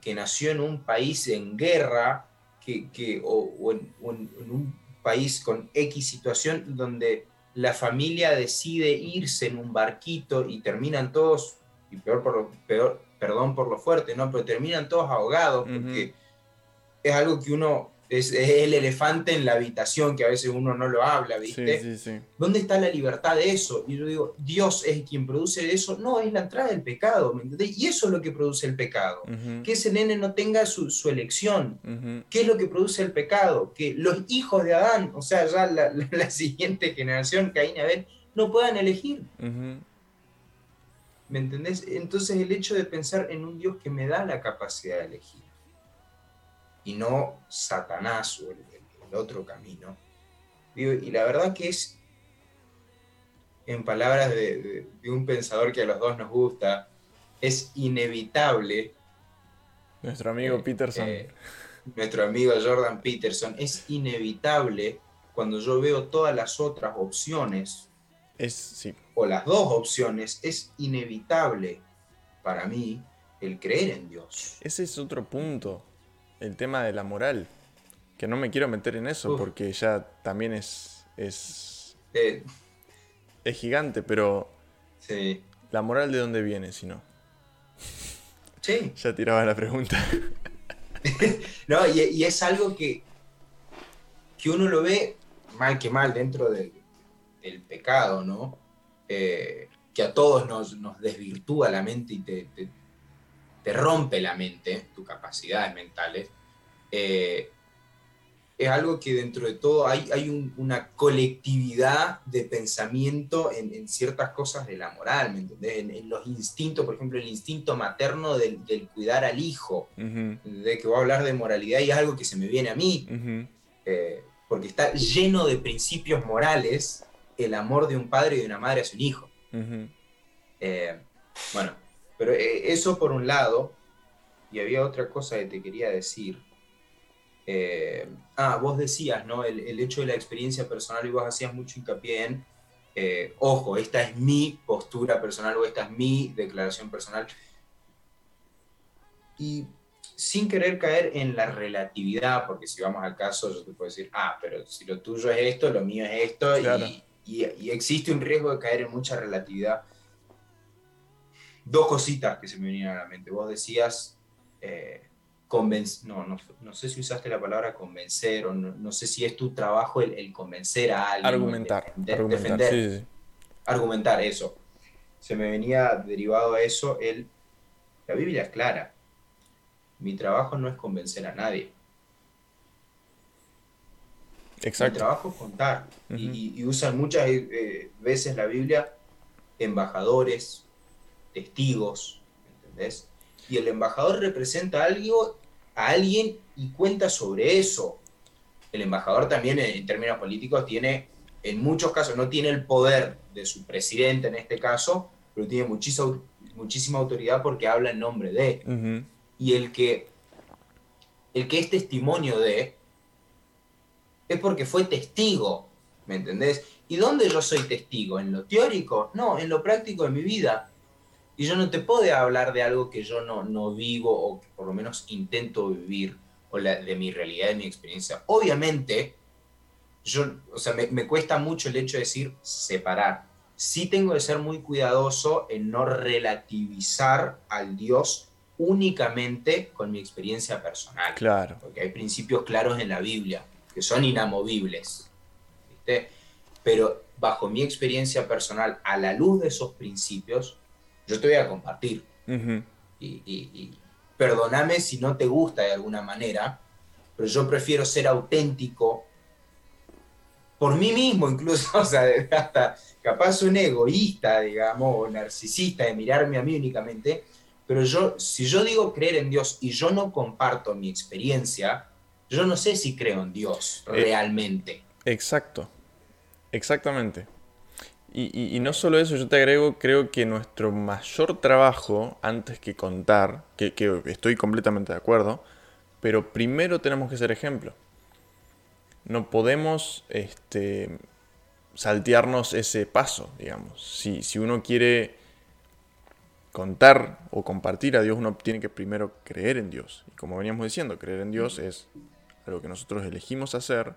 que nació en un país en guerra, que, o, en, un país con X situación donde la familia decide irse en un barquito y terminan todos, y peor por lo, peor, perdón por lo fuerte, ¿no? Pero terminan todos ahogados porque es algo que uno es, el elefante en la habitación que a veces uno no lo habla, ¿viste? ¿Dónde está la libertad de eso? Y yo digo, Dios es quien produce eso. No, es la entrada del pecado, ¿me entendés? Y eso es lo que produce el pecado. Que ese nene no tenga su, elección. ¿Qué es lo que produce el pecado? Que los hijos de Adán, o sea, ya la, siguiente generación, Caín y Abel, no puedan elegir. ¿Me entendés? Entonces el hecho de pensar en un Dios que me da la capacidad de elegir y no Satanás o el, otro camino. y la verdad que es, en palabras de, un pensador que a los dos nos gusta, es inevitable. Nuestro amigo eh, Peterson. Eh, nuestro amigo Jordan Peterson, es inevitable cuando yo veo todas las otras opciones, es, sí. o las dos opciones, es inevitable para mí el creer en Dios. Ese es otro punto el tema de la moral. Que no me quiero meter en eso porque ya también es. Es, eh. es gigante, pero. Sí. ¿La moral de dónde viene si no? Sí. *laughs* ya tiraba la pregunta. *laughs* no, y, es algo que, que uno lo ve mal que mal dentro del, pecado, ¿no? Eh, que a todos nos, nos, desvirtúa la mente y te, te rompe la mente, tus capacidades mentales, eh, es algo que dentro de todo hay, hay una colectividad de pensamiento en, ciertas cosas de la moral, ¿me entendés? En, los instintos, por ejemplo, el instinto materno del, cuidar al hijo, de que voy a hablar de moralidad y es algo que se me viene a mí, eh, porque está lleno de principios morales el amor de un padre y de una madre a su hijo. Eh, bueno, pero eh, eso por un lado, y había otra cosa que te quería decir. Eh, ah, vos decías, ¿no? El, el, hecho de la experiencia personal y vos hacías mucho hincapié en, eh, ojo, esta es mi postura personal o esta es mi declaración personal. Y sin querer caer en la relatividad, porque si vamos al caso, yo te puedo decir, ah, pero si lo tuyo es esto, lo mío es esto, y, y, existe un riesgo de caer en mucha relatividad. Dos cositas que se me venían a la mente. Vos decías, eh, no, no, no, sé si usaste la palabra convencer o no, sé si es tu trabajo el, convencer a alguien. Argumentar. defender, Argumentar, eso. Se me venía derivado a eso el... La Biblia es clara. Mi trabajo no es convencer a nadie. Exacto. Mi trabajo es contar. y, usan muchas eh, veces la Biblia embajadores, testigos, ¿entendés? Y el embajador representa algo a alguien y cuenta sobre eso. El embajador también en, términos políticos tiene, en muchos casos, no tiene el poder de su presidente en este caso, pero tiene muchísima, muchísima autoridad porque habla en nombre de. Y el que, el que es testimonio de, es porque fue testigo, ¿me entendés? ¿Y dónde yo soy testigo? ¿En lo teórico? No, en lo práctico de mi vida. Y yo no te puedo hablar de algo que yo no, no vivo o que por lo menos intento vivir o de mi realidad, de mi experiencia. Obviamente, yo, o sea, me, me, cuesta mucho el hecho de decir separar. Sí tengo que ser muy cuidadoso en no relativizar al Dios únicamente con mi experiencia personal. Claro. Porque hay principios claros en la Biblia que son inamovibles. ¿viste? Pero bajo mi experiencia personal, a la luz de esos principios, yo te voy a compartir. y, perdóname si no te gusta de alguna manera, pero yo prefiero ser auténtico por mí mismo incluso, *laughs* o sea, hasta capaz un egoísta, digamos, o narcisista de mirarme a mí únicamente, pero yo, si yo digo creer en Dios y yo no comparto mi experiencia, yo no sé si creo en Dios eh, realmente. Exacto, exactamente. Y, no solo eso, yo te agrego, creo que nuestro mayor trabajo, antes que contar, que, estoy completamente de acuerdo, pero primero tenemos que ser ejemplo. No podemos este, saltearnos ese paso, digamos. Si, si uno quiere contar o compartir a Dios, uno tiene que primero creer en Dios. Y como veníamos diciendo, creer en Dios es algo que nosotros elegimos hacer,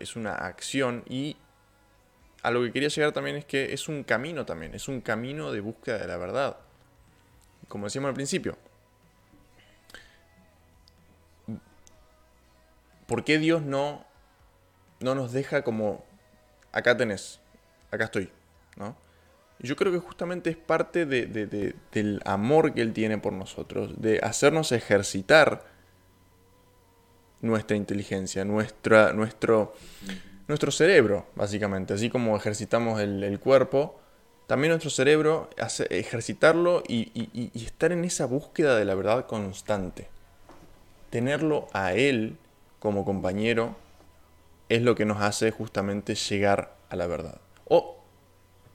es una acción y a lo que quería llegar también es que es un camino también, es un camino de búsqueda de la verdad. Como decíamos al principio, ¿por qué Dios no, no nos deja como, acá tenés, acá estoy? ¿no? Yo creo que justamente es parte del amor que Él tiene por nosotros, de hacernos ejercitar nuestra inteligencia, nuestra, nuestro, nuestro cerebro, básicamente. Así como ejercitamos el, cuerpo, también nuestro cerebro, hace, ejercitarlo y, estar en esa búsqueda de la verdad constante. Tenerlo a él como compañero es lo que nos hace justamente llegar a la verdad. O,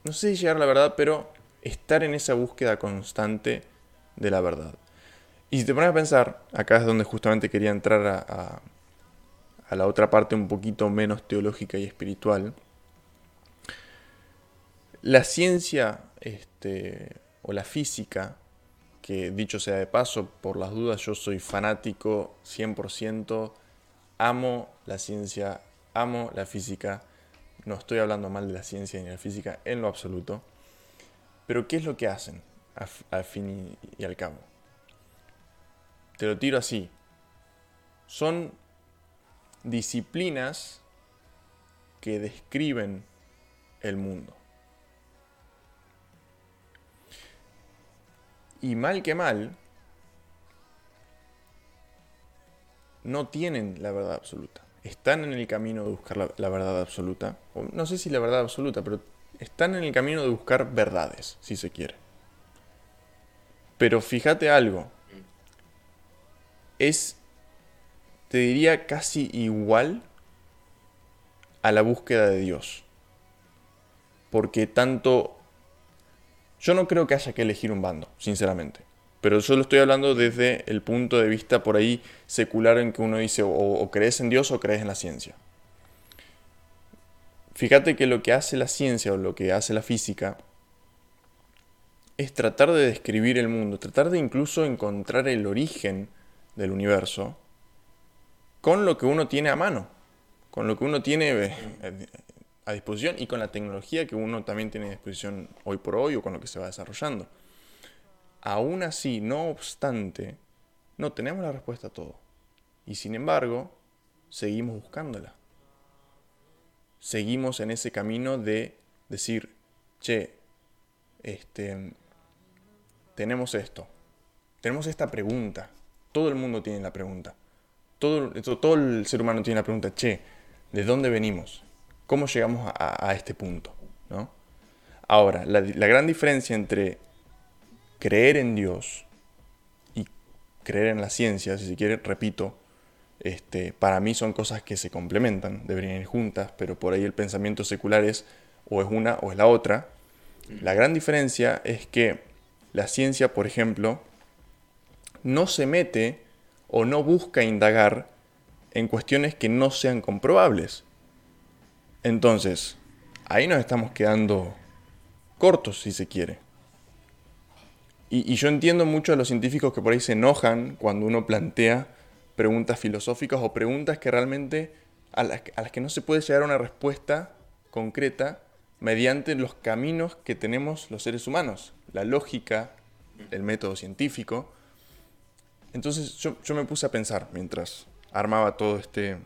no sé si llegar a la verdad, pero estar en esa búsqueda constante de la verdad. Y si te pones a pensar, acá es donde justamente quería entrar a la otra parte un poquito menos teológica y espiritual, la ciencia este, o la física, que dicho sea de paso, por las dudas yo soy fanático 100%, amo la ciencia, amo la física, no estoy hablando mal de la ciencia ni de la física en lo absoluto, pero ¿qué es lo que hacen al fin y al cabo? Te lo tiro así. Son disciplinas que describen el mundo. Y mal que mal, no tienen la verdad absoluta. Están en el camino de buscar la, verdad absoluta. no sé si la verdad absoluta, pero están en el camino de buscar verdades, si se quiere. Pero fíjate algo. Es te diría casi igual a la búsqueda de Dios. Porque tanto... Yo no creo que haya que elegir un bando, sinceramente. Pero yo lo estoy hablando desde el punto de vista por ahí secular en que uno dice o, crees en Dios o crees en la ciencia. Fíjate que lo que hace la ciencia o lo que hace la física es tratar de describir el mundo, tratar de incluso encontrar el origen del universo con lo que uno tiene a mano, con lo que uno tiene eh, a disposición y con la tecnología que uno también tiene a disposición hoy por hoy o con lo que se va desarrollando. Aún así, no obstante, no tenemos la respuesta a todo. Y sin embargo, seguimos buscándola. Seguimos en ese camino de decir, che, este, tenemos esto, tenemos esta pregunta. Todo el mundo tiene la pregunta. Todo, todo el ser humano tiene la pregunta, che, ¿de dónde venimos? ¿Cómo llegamos a, este punto? ¿no? Ahora, la, gran diferencia entre creer en Dios y creer en la ciencia, si se quiere, repito, este, para mí son cosas que se complementan, deberían ir juntas, pero por ahí el pensamiento secular es o es una o es la otra. La gran diferencia es que la ciencia, por ejemplo, no se mete o no busca indagar en cuestiones que no sean comprobables. Entonces, ahí nos estamos quedando cortos, si se quiere. Y, yo entiendo mucho a los científicos que por ahí se enojan cuando uno plantea preguntas filosóficas o preguntas que realmente a las, que no se puede llegar a una respuesta concreta mediante los caminos que tenemos los seres humanos, la lógica, el método científico. Entonces yo, me puse a pensar mientras armaba todo este...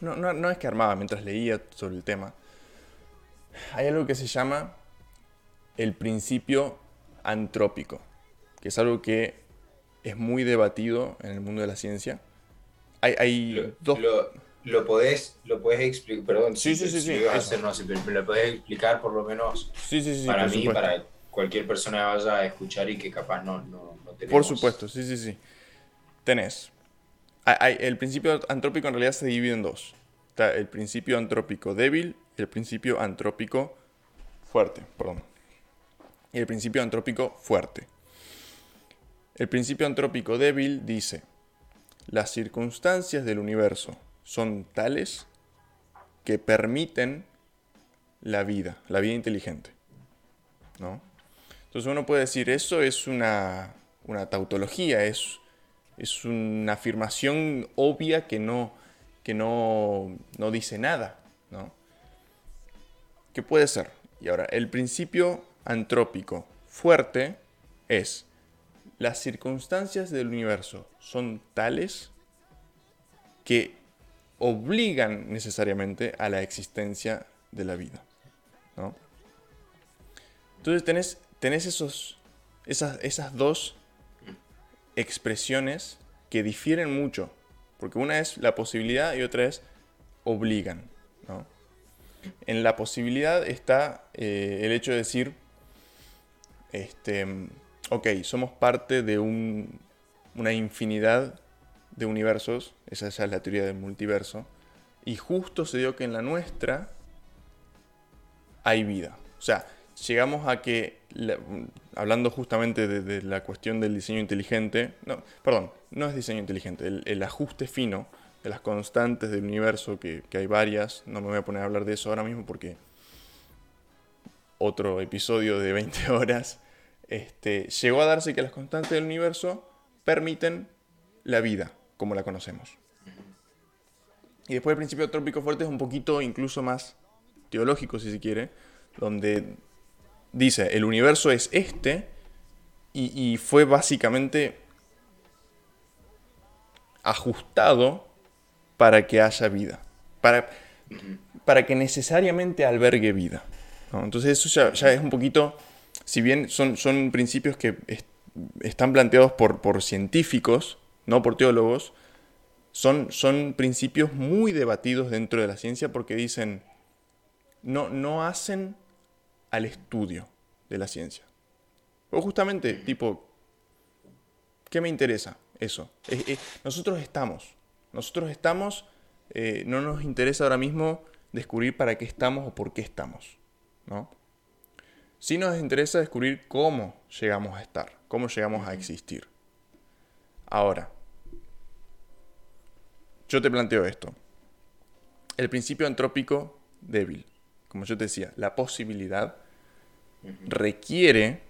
No, no, no es que armaba, mientras leía sobre el tema. Hay algo que se llama el principio antrópico, que es algo que es muy debatido en el mundo de la ciencia. Hay, hay lo, dos... Lo, podés, lo explicar, perdón, sí, sí, sí, sí, lo podés explicar por lo menos sí, sí, sí, para mí, para cualquier persona vaya a escuchar y que capaz no, no. Por supuesto, sí, sí, sí. Tenés. El principio antrópico en realidad se divide en dos. Está el principio antrópico débil y el principio antrópico fuerte, perdón y el principio antrópico fuerte. El principio antrópico débil dice, las circunstancias del universo son tales que permiten la vida, la vida inteligente. ¿no? Entonces uno puede decir, eso es una, tautología, es, es, una afirmación obvia que no, que no, no dice nada. ¿no? ¿Qué puede ser? Y ahora, el principio antrópico fuerte es las circunstancias del universo son tales que obligan necesariamente a la existencia de la vida. Entonces tenés, tenés esos, esas, esas dos expresiones que difieren mucho, porque una es la posibilidad y otra es obligan. En la posibilidad está eh, el hecho de decir, este, ok, somos parte de una infinidad de universos, esa es la teoría del multiverso, y justo se dio que en la nuestra hay vida. O sea, llegamos a que, hablando justamente de, la cuestión del diseño inteligente, no, perdón, no es diseño inteligente, el, ajuste fino de las constantes del universo, que, que, hay varias, no me voy a poner a hablar de eso ahora mismo porque otro episodio de 20 *laughs* horas, este, llegó a darse que las constantes del universo permiten la vida como la conocemos. Y después el principio trópico fuerte es un poquito incluso más teológico, si se quiere, donde dice, el universo es este y, fue básicamente ajustado para que haya vida, para, para que necesariamente albergue vida. Entonces eso ya es un poquito si bien son, son principios que están planteados por, por, científicos, no por teólogos, son, son principios muy debatidos dentro de la ciencia porque dicen, no, no hacen al estudio de la ciencia. O justamente, tipo, ¿qué me interesa eso? nosotros estamos, nosotros estamos, eh, no nos interesa ahora mismo descubrir para qué estamos o por qué estamos, ¿no? Sí nos interesa descubrir cómo llegamos a estar, cómo llegamos a existir. Ahora, yo te planteo esto. El principio antrópico débil, como yo te decía, la posibilidad requiere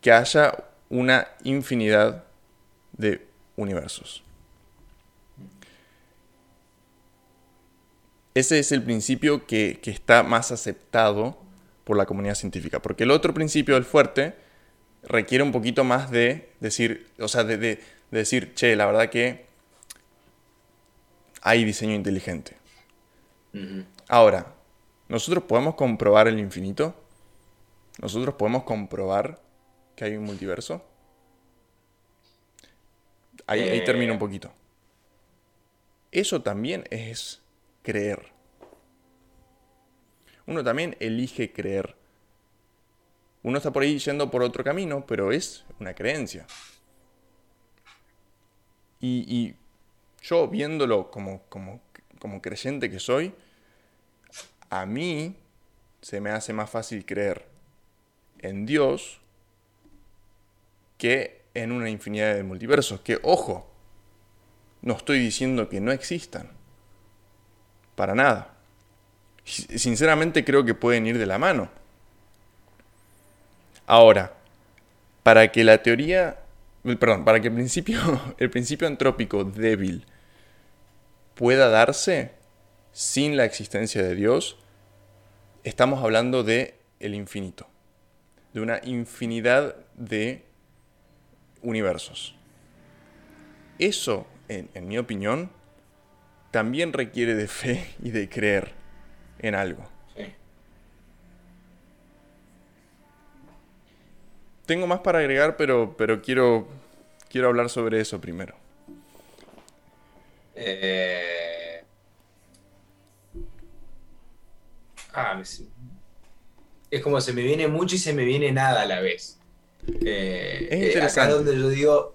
que haya una infinidad de universos. Ese es el principio que, está más aceptado por la comunidad científica, porque el otro principio del fuerte requiere un poquito más de decir, o sea, de decir, che, la verdad que hay diseño inteligente. Ahora, ¿nosotros podemos comprobar el infinito? ¿Nosotros podemos comprobar que hay un multiverso? Ahí, ahí termina un eh. poquito. Eso también es creer. Uno también elige creer. Uno está por ahí yendo por otro camino, pero es una creencia. Y, yo viéndolo como, como, como creyente que soy, a mí se me hace más fácil creer en Dios que en una infinidad de multiversos. Que, ojo, no estoy diciendo que no existan. Para nada. Sinceramente creo que pueden ir de la mano. Ahora, para que la teoría perdón, para que el principio, *laughs* el principio antrópico débil pueda darse sin la existencia de Dios, estamos hablando de el infinito, de una infinidad de universos. Eso, en, en mi opinión, también requiere de fe y de creer en algo. Tengo más para agregar, pero, pero quiero, quiero hablar sobre eso primero. Eh... Ah, es como se me viene mucho y se me viene nada a la vez. Eh, es interesante. acá donde yo digo,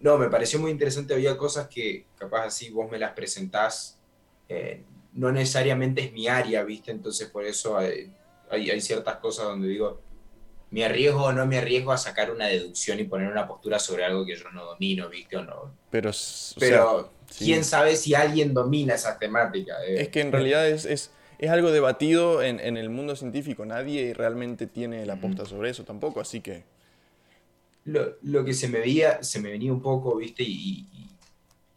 no, me pareció muy interesante, había cosas que capaz así vos me las presentás, eh, no necesariamente es mi área, ¿viste? Entonces por eso hay, hay ciertas cosas donde digo, me arriesgo o no me arriesgo a sacar una deducción y poner una postura sobre algo que yo no domino, ¿viste o no? Pero, Pero quién sabe si alguien domina esa temática. Eh? Es que en realidad es, es, es algo debatido en, en, el mundo científico. Nadie realmente tiene la posta sobre eso tampoco, así que... Lo, lo, que se me, veía, se me venía un poco, ¿viste? Y,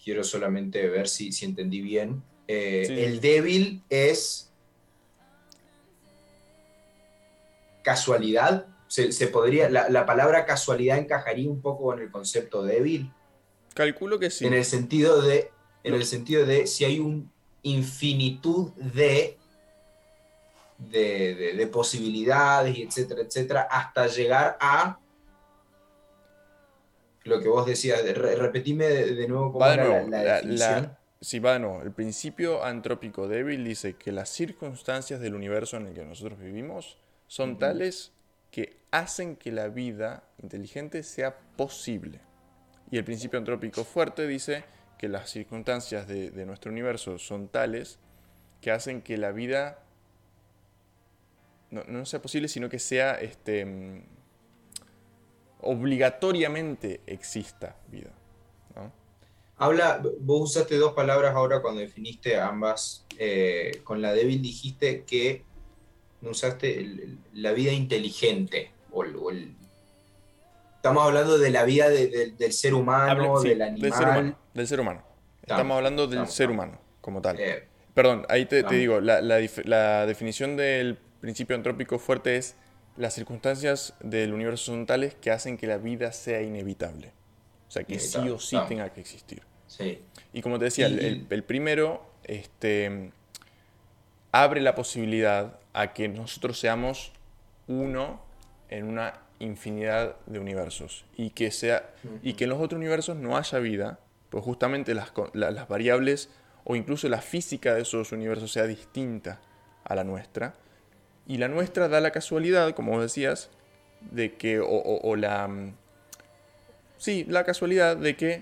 quiero solamente ver si, si entendí bien. Eh, el débil es casualidad se, podría, la, palabra casualidad encajaría un poco con el concepto débil. Calculo que sí. En el sentido de, en el sentido de si hay un infinitud de, de, posibilidades, etcétera, etcétera, hasta llegar a lo que vos decías. repetime de, nuevo cómo era la, definición. sí, va de nuevo. El principio antrópico débil dice que las circunstancias del universo en el que nosotros vivimos son tales que hacen que la vida inteligente sea posible. Y el principio antrópico fuerte dice que las circunstancias de, nuestro universo son tales que hacen que la vida no, sea posible, sino que sea este, mm, obligatoriamente exista vida. Habla, vos usaste dos palabras ahora cuando definiste ambas. Eh, con la débil dijiste que no usaste la vida inteligente. O, estamos hablando de la vida del ser humano, del animal. Del ser humano. Estamos, hablando del ser humano como tal. Eh, Perdón, ahí te, digo, la, definición del principio antrópico fuerte es las circunstancias del universo son tales que hacen que la vida sea inevitable. O sea, que sí o sí tenga que existir. Sí. Y como te decía, el, el, primero este, abre la posibilidad a que nosotros seamos uno en una infinidad de universos y que, sea, y que en los otros universos no haya vida, pues justamente las, las variables o incluso la física de esos universos sea distinta a la nuestra. Y la nuestra da la casualidad, como decías, de que, o, la... Mm, sí, la casualidad de que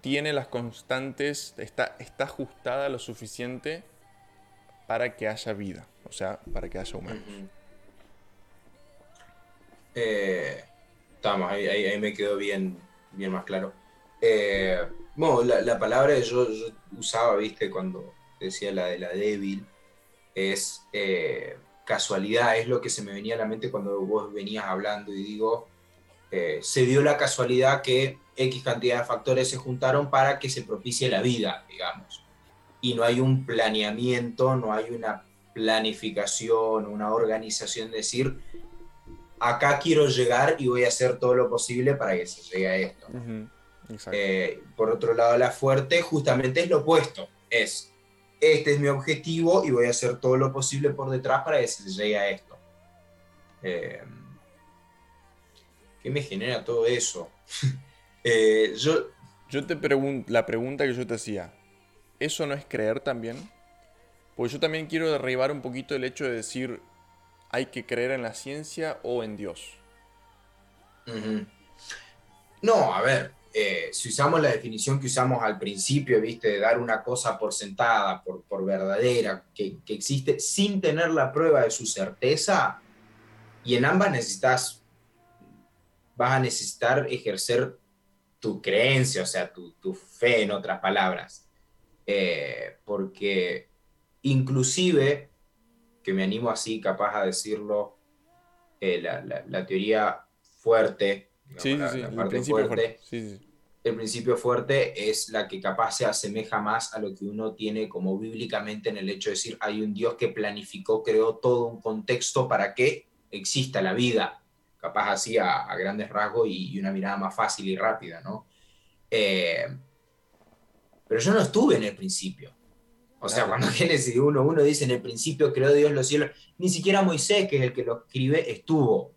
tiene las constantes, está, está ajustada lo suficiente para que haya vida. O sea, para que haya humanos. Eh, estamos, ahí, me quedó bien, bien más claro. Eh, bueno, la, palabra que yo, usaba, viste, cuando decía la de la débil, es eh, casualidad, es lo que se me venía a la mente cuando vos venías hablando y digo, se dio la casualidad que X cantidad de factores se juntaron para que se propicie la vida, digamos. Y no hay un planeamiento, no hay una planificación, una organización, decir, acá quiero llegar y voy a hacer todo lo posible para que se llegue a esto. Eh, por otro lado, la fuerte justamente es lo opuesto, es, este es mi objetivo y voy a hacer todo lo posible por detrás para que se llegue a esto. Eh, ¿Qué me genera todo eso? *laughs* Eh, yo, yo te pregunto, la pregunta que yo te hacía, ¿eso no es creer también? Pues yo también quiero derribar un poquito el hecho de decir, hay que creer en la ciencia o en Dios. No, a ver, eh, si usamos la definición que usamos al principio, viste, de dar una cosa por sentada, por, verdadera, que, existe sin tener la prueba de su certeza, y en ambas necesitas, vas a necesitar ejercer tu creencia, o sea, tu, fe, en otras palabras. Eh, porque inclusive, que me animo así, capaz a decirlo, eh, la, teoría fuerte, sí, sí, el principio fuerte, el principio fuerte es la que capaz se asemeja más a lo que uno tiene como bíblicamente en el hecho de decir, hay un Dios que planificó, creó todo un contexto para que exista la vida capaz así a, grandes rasgos y, una mirada más fácil y rápida, ¿no? Eh, pero yo no estuve en el principio. O sea, cuando *laughs* Génesis 1, uno dice en el principio creó Dios los cielos, ni siquiera Moisés, que es el que lo escribe, estuvo.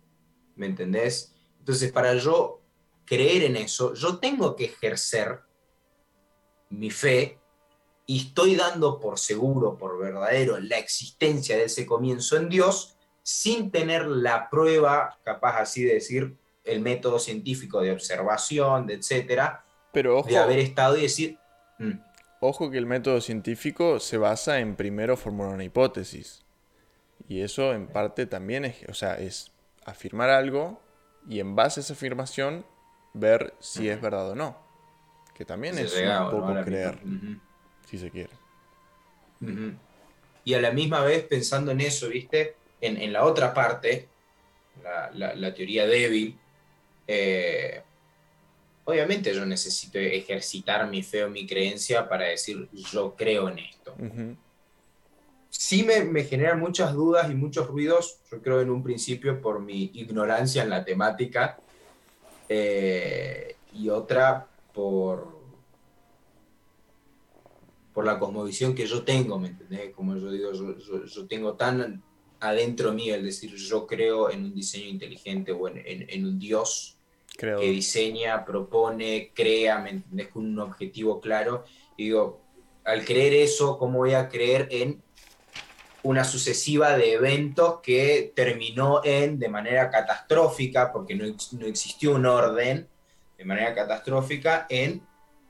¿Me entendés? Entonces, para yo creer en eso, yo tengo que ejercer mi fe y estoy dando por seguro, por verdadero, la existencia de ese comienzo en Dios sin tener la prueba, capaz así de decir, el método científico de observación, de etcétera, Pero de haber estado y decir... Mm". Ojo que el método científico se basa en primero formular una hipótesis. Y eso en parte también es, o sea, es afirmar algo y en base a esa afirmación ver si es verdad o no. Que también es un poco creer, si se quiere. Y a la misma vez pensando en eso, ¿viste? en, la otra parte, la, teoría débil, eh, obviamente yo necesito ejercitar mi fe o mi creencia para decir yo creo en esto. Sí me, me generan muchas dudas y muchos ruidos, yo creo en un principio por mi ignorancia en la temática eh, y otra por, por la cosmovisión que yo tengo, ¿me entendés? Como yo digo, yo tengo tan adentro mío el decir yo creo en un diseño inteligente o en, un Dios que diseña, propone, crea, ¿me entendés? Con un objetivo claro. Y digo, al creer eso, ¿cómo voy a creer en una sucesiva de eventos que terminó en, de manera catastrófica, porque no, no existió un orden, de manera catastrófica, en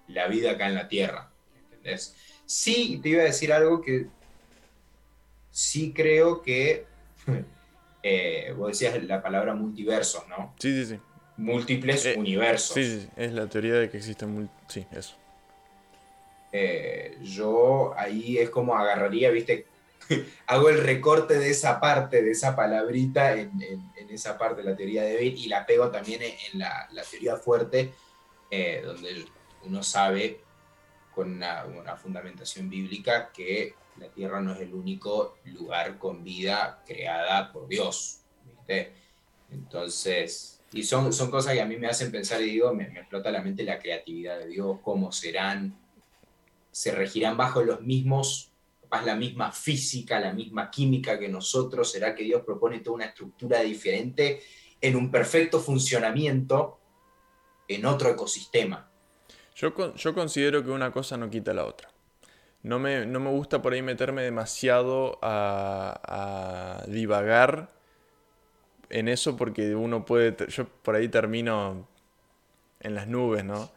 la vida acá en la Tierra? ¿Entendés? Sí, te iba a decir algo que sí creo que, *laughs* eh, vos decías la palabra multiversos, ¿no? Sí, sí, sí. Múltiples eh, universos. Sí, sí, es la teoría de que existen, sí, eso. Eh, yo ahí es como agarraría, viste, *laughs* hago el recorte de esa parte, de esa palabrita en, esa parte de la teoría de Bale y la pego también en, la, teoría fuerte, donde uno sabe con una, una, fundamentación bíblica que la Tierra no es el único lugar con vida creada por Dios. Entonces, y son, son cosas que a mí me hacen pensar y digo, me, explota la mente la creatividad de Dios, cómo serán, se regirán bajo los mismos, capaz la misma física, la misma química que nosotros, será que Dios propone toda una estructura diferente en un perfecto funcionamiento en otro ecosistema. Yo, yo considero que una cosa no quita la otra no me, gusta por ahí meterme demasiado a, divagar en eso porque uno puede, yo por ahí termino en las nubes, ¿no?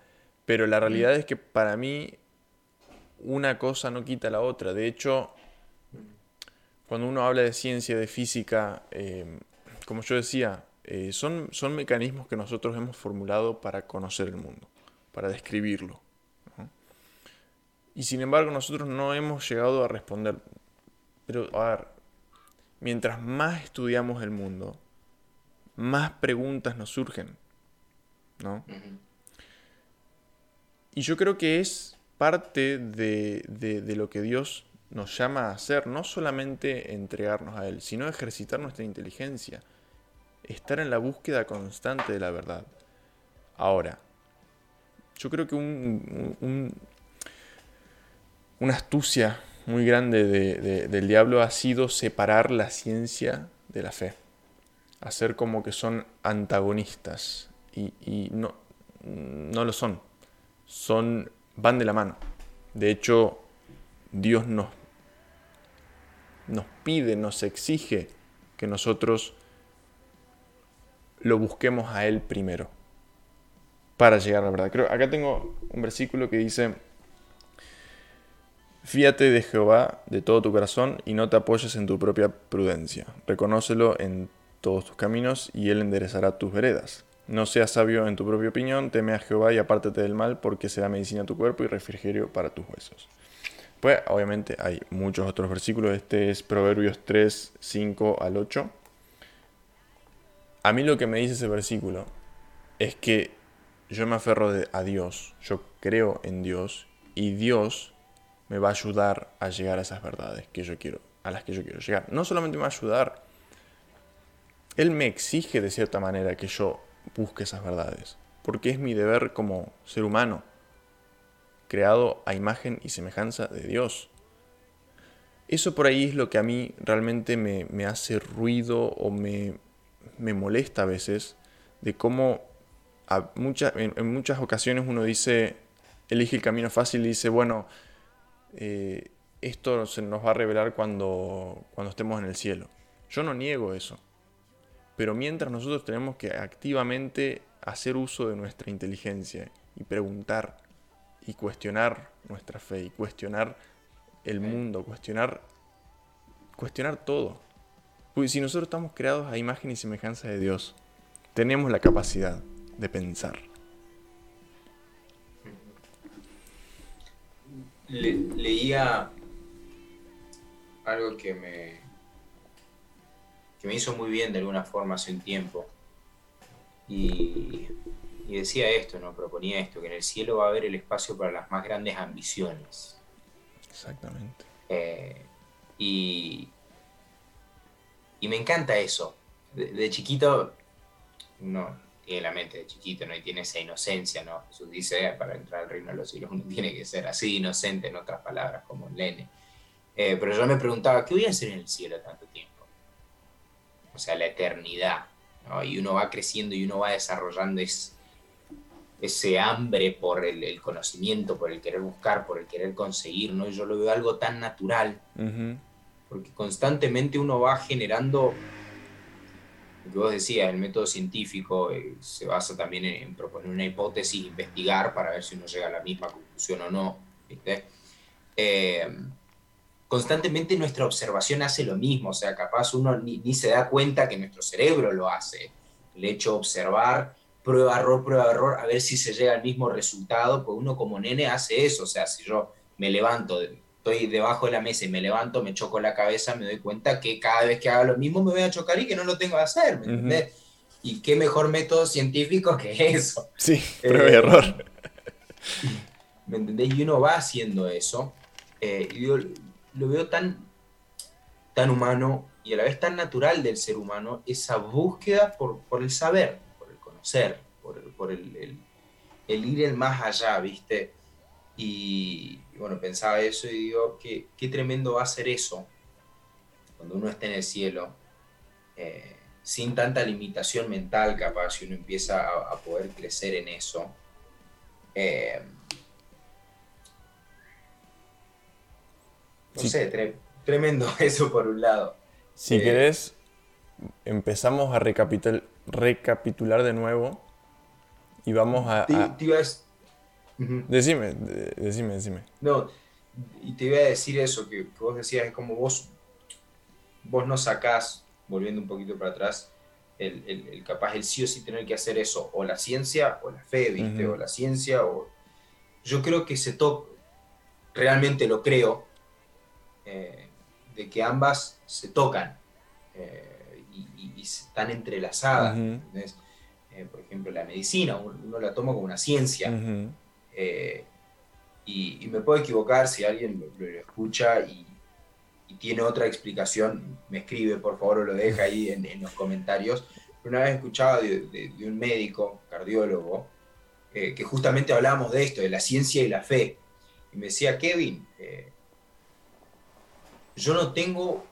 Pero la realidad es que para mí una cosa no quita la otra. De hecho, cuando uno habla de ciencia, de física, eh, como yo decía, eh, son, son mecanismos que nosotros hemos formulado para conocer el mundo, para describirlo. Y sin embargo nosotros no hemos llegado a responder. Pero, a ver, mientras más estudiamos el mundo, más preguntas nos surgen. ¿No? Y yo creo que es parte de, de, lo que Dios nos llama a hacer, no solamente entregarnos a Él, sino ejercitar nuestra inteligencia, estar en la búsqueda constante de la verdad. Ahora, yo creo que un, una astucia muy grande del diablo ha sido separar la ciencia de la fe, hacer como que son antagonistas y, y no, no lo son, son van de la mano. De hecho, Dios nos, nos pide, nos exige que nosotros lo busquemos a Él primero para llegar a la verdad. Creo, acá tengo un versículo que dice, fíate de Jehová de todo tu corazón y no te apoyes en tu propia prudencia. Reconócelo en todos tus caminos y Él enderezará tus veredas. No seas sabio en tu propia opinión, teme a Jehová y apártate del mal, porque será medicina a tu cuerpo y refrigerio para tus huesos. Pues obviamente hay muchos otros versículos, este es Proverbios 3, 5 al 8. A mí lo que me dice ese versículo es que yo me aferro a Dios, yo creo en Dios y Dios me va a ayudar a llegar a esas verdades que yo quiero, a las que yo quiero llegar. No solamente me va a ayudar, Él me exige de cierta manera que yo busque esas verdades, porque es mi deber como ser humano, creado a imagen y semejanza de Dios. Eso por ahí es lo que a mí realmente me, hace ruido o me, me, molesta a veces, de cómo a en, muchas ocasiones uno dice, elige el camino fácil y dice, bueno, eh, esto se nos va a revelar cuando, cuando estemos en el cielo. Yo no niego eso. Pero mientras nosotros tenemos que activamente hacer uso de nuestra inteligencia y preguntar y cuestionar nuestra fe y cuestionar el mundo, cuestionar cuestionar todo. Porque si nosotros estamos creados a imagen y semejanza de Dios, tenemos la capacidad de pensar. leía algo que me, que me hizo muy bien de alguna forma hace un tiempo. Y, decía esto, ¿no? Proponía esto, que en el cielo va a haber el espacio para las más grandes ambiciones. Exactamente. Eh, y, y me encanta eso. De, chiquito, no tiene la mente de chiquito, ¿no? Y tiene esa inocencia, ¿no? Jesús dice, eh, para entrar al reino de los cielos uno *laughs* tiene que ser así inocente, en otras palabras, como Lene. Eh, pero yo me preguntaba, ¿qué voy a hacer en el cielo tanto tiempo? O sea, la eternidad. Y uno va creciendo y uno va desarrollando ese hambre por el, conocimiento, por el querer buscar, por el querer conseguir. ¿no? Yo lo veo algo tan natural, porque constantemente uno va generando, lo que vos decías, el método científico eh, se basa también en, proponer una hipótesis, investigar para ver si uno llega a la misma conclusión o no. ¿viste? Eh, constantemente nuestra observación hace lo mismo, o sea, capaz uno ni, se da cuenta que nuestro cerebro lo hace. El hecho de observar, prueba, error, prueba, error, a ver si se llega al mismo resultado, pues uno como nene hace eso, o sea, si yo me levanto, estoy debajo de la mesa y me levanto, me choco la cabeza, me doy cuenta que cada vez que haga lo mismo me voy a chocar y que no lo tengo que hacer, ¿me entendés? Y qué mejor método científico que *laughs* eso. Sí, prueba y error. *laughs* ¿Me entendés? Y uno va haciendo eso. Eh, y lo veo tan, tan humano y a la vez tan natural del ser humano, esa búsqueda por, el saber, por el conocer, por, el, ir el más allá, ¿viste? Y, bueno, pensaba eso y digo, qué, qué tremendo va a ser eso cuando uno esté en el cielo, eh, sin tanta limitación mental capaz, si uno empieza a, poder crecer en eso. Eh, No sé, tremendo *laughs* eso por un lado. Si eh, querés, empezamos a recapitular de nuevo y vamos a... Decime, decime, decime. No, y te iba a decir eso, que, vos decías, es como vos vos no sacás, volviendo un poquito para atrás, el, capaz, el sí o sí tener que hacer eso, o la ciencia o la fe, ¿viste? O la ciencia o... Yo creo que se toca, realmente lo creo, eh, de que ambas se tocan eh, y, están entrelazadas. Eh, por ejemplo, la medicina, uno, la toma como una ciencia. y, me puedo equivocar si alguien lo escucha y, y tiene otra explicación, me escribe por favor o lo deja ahí en, los comentarios. Una vez escuchaba de, de, un médico, cardiólogo, eh, que justamente hablábamos de esto, de la ciencia y la fe. Y me decía, Kevin, eh, yo no tengo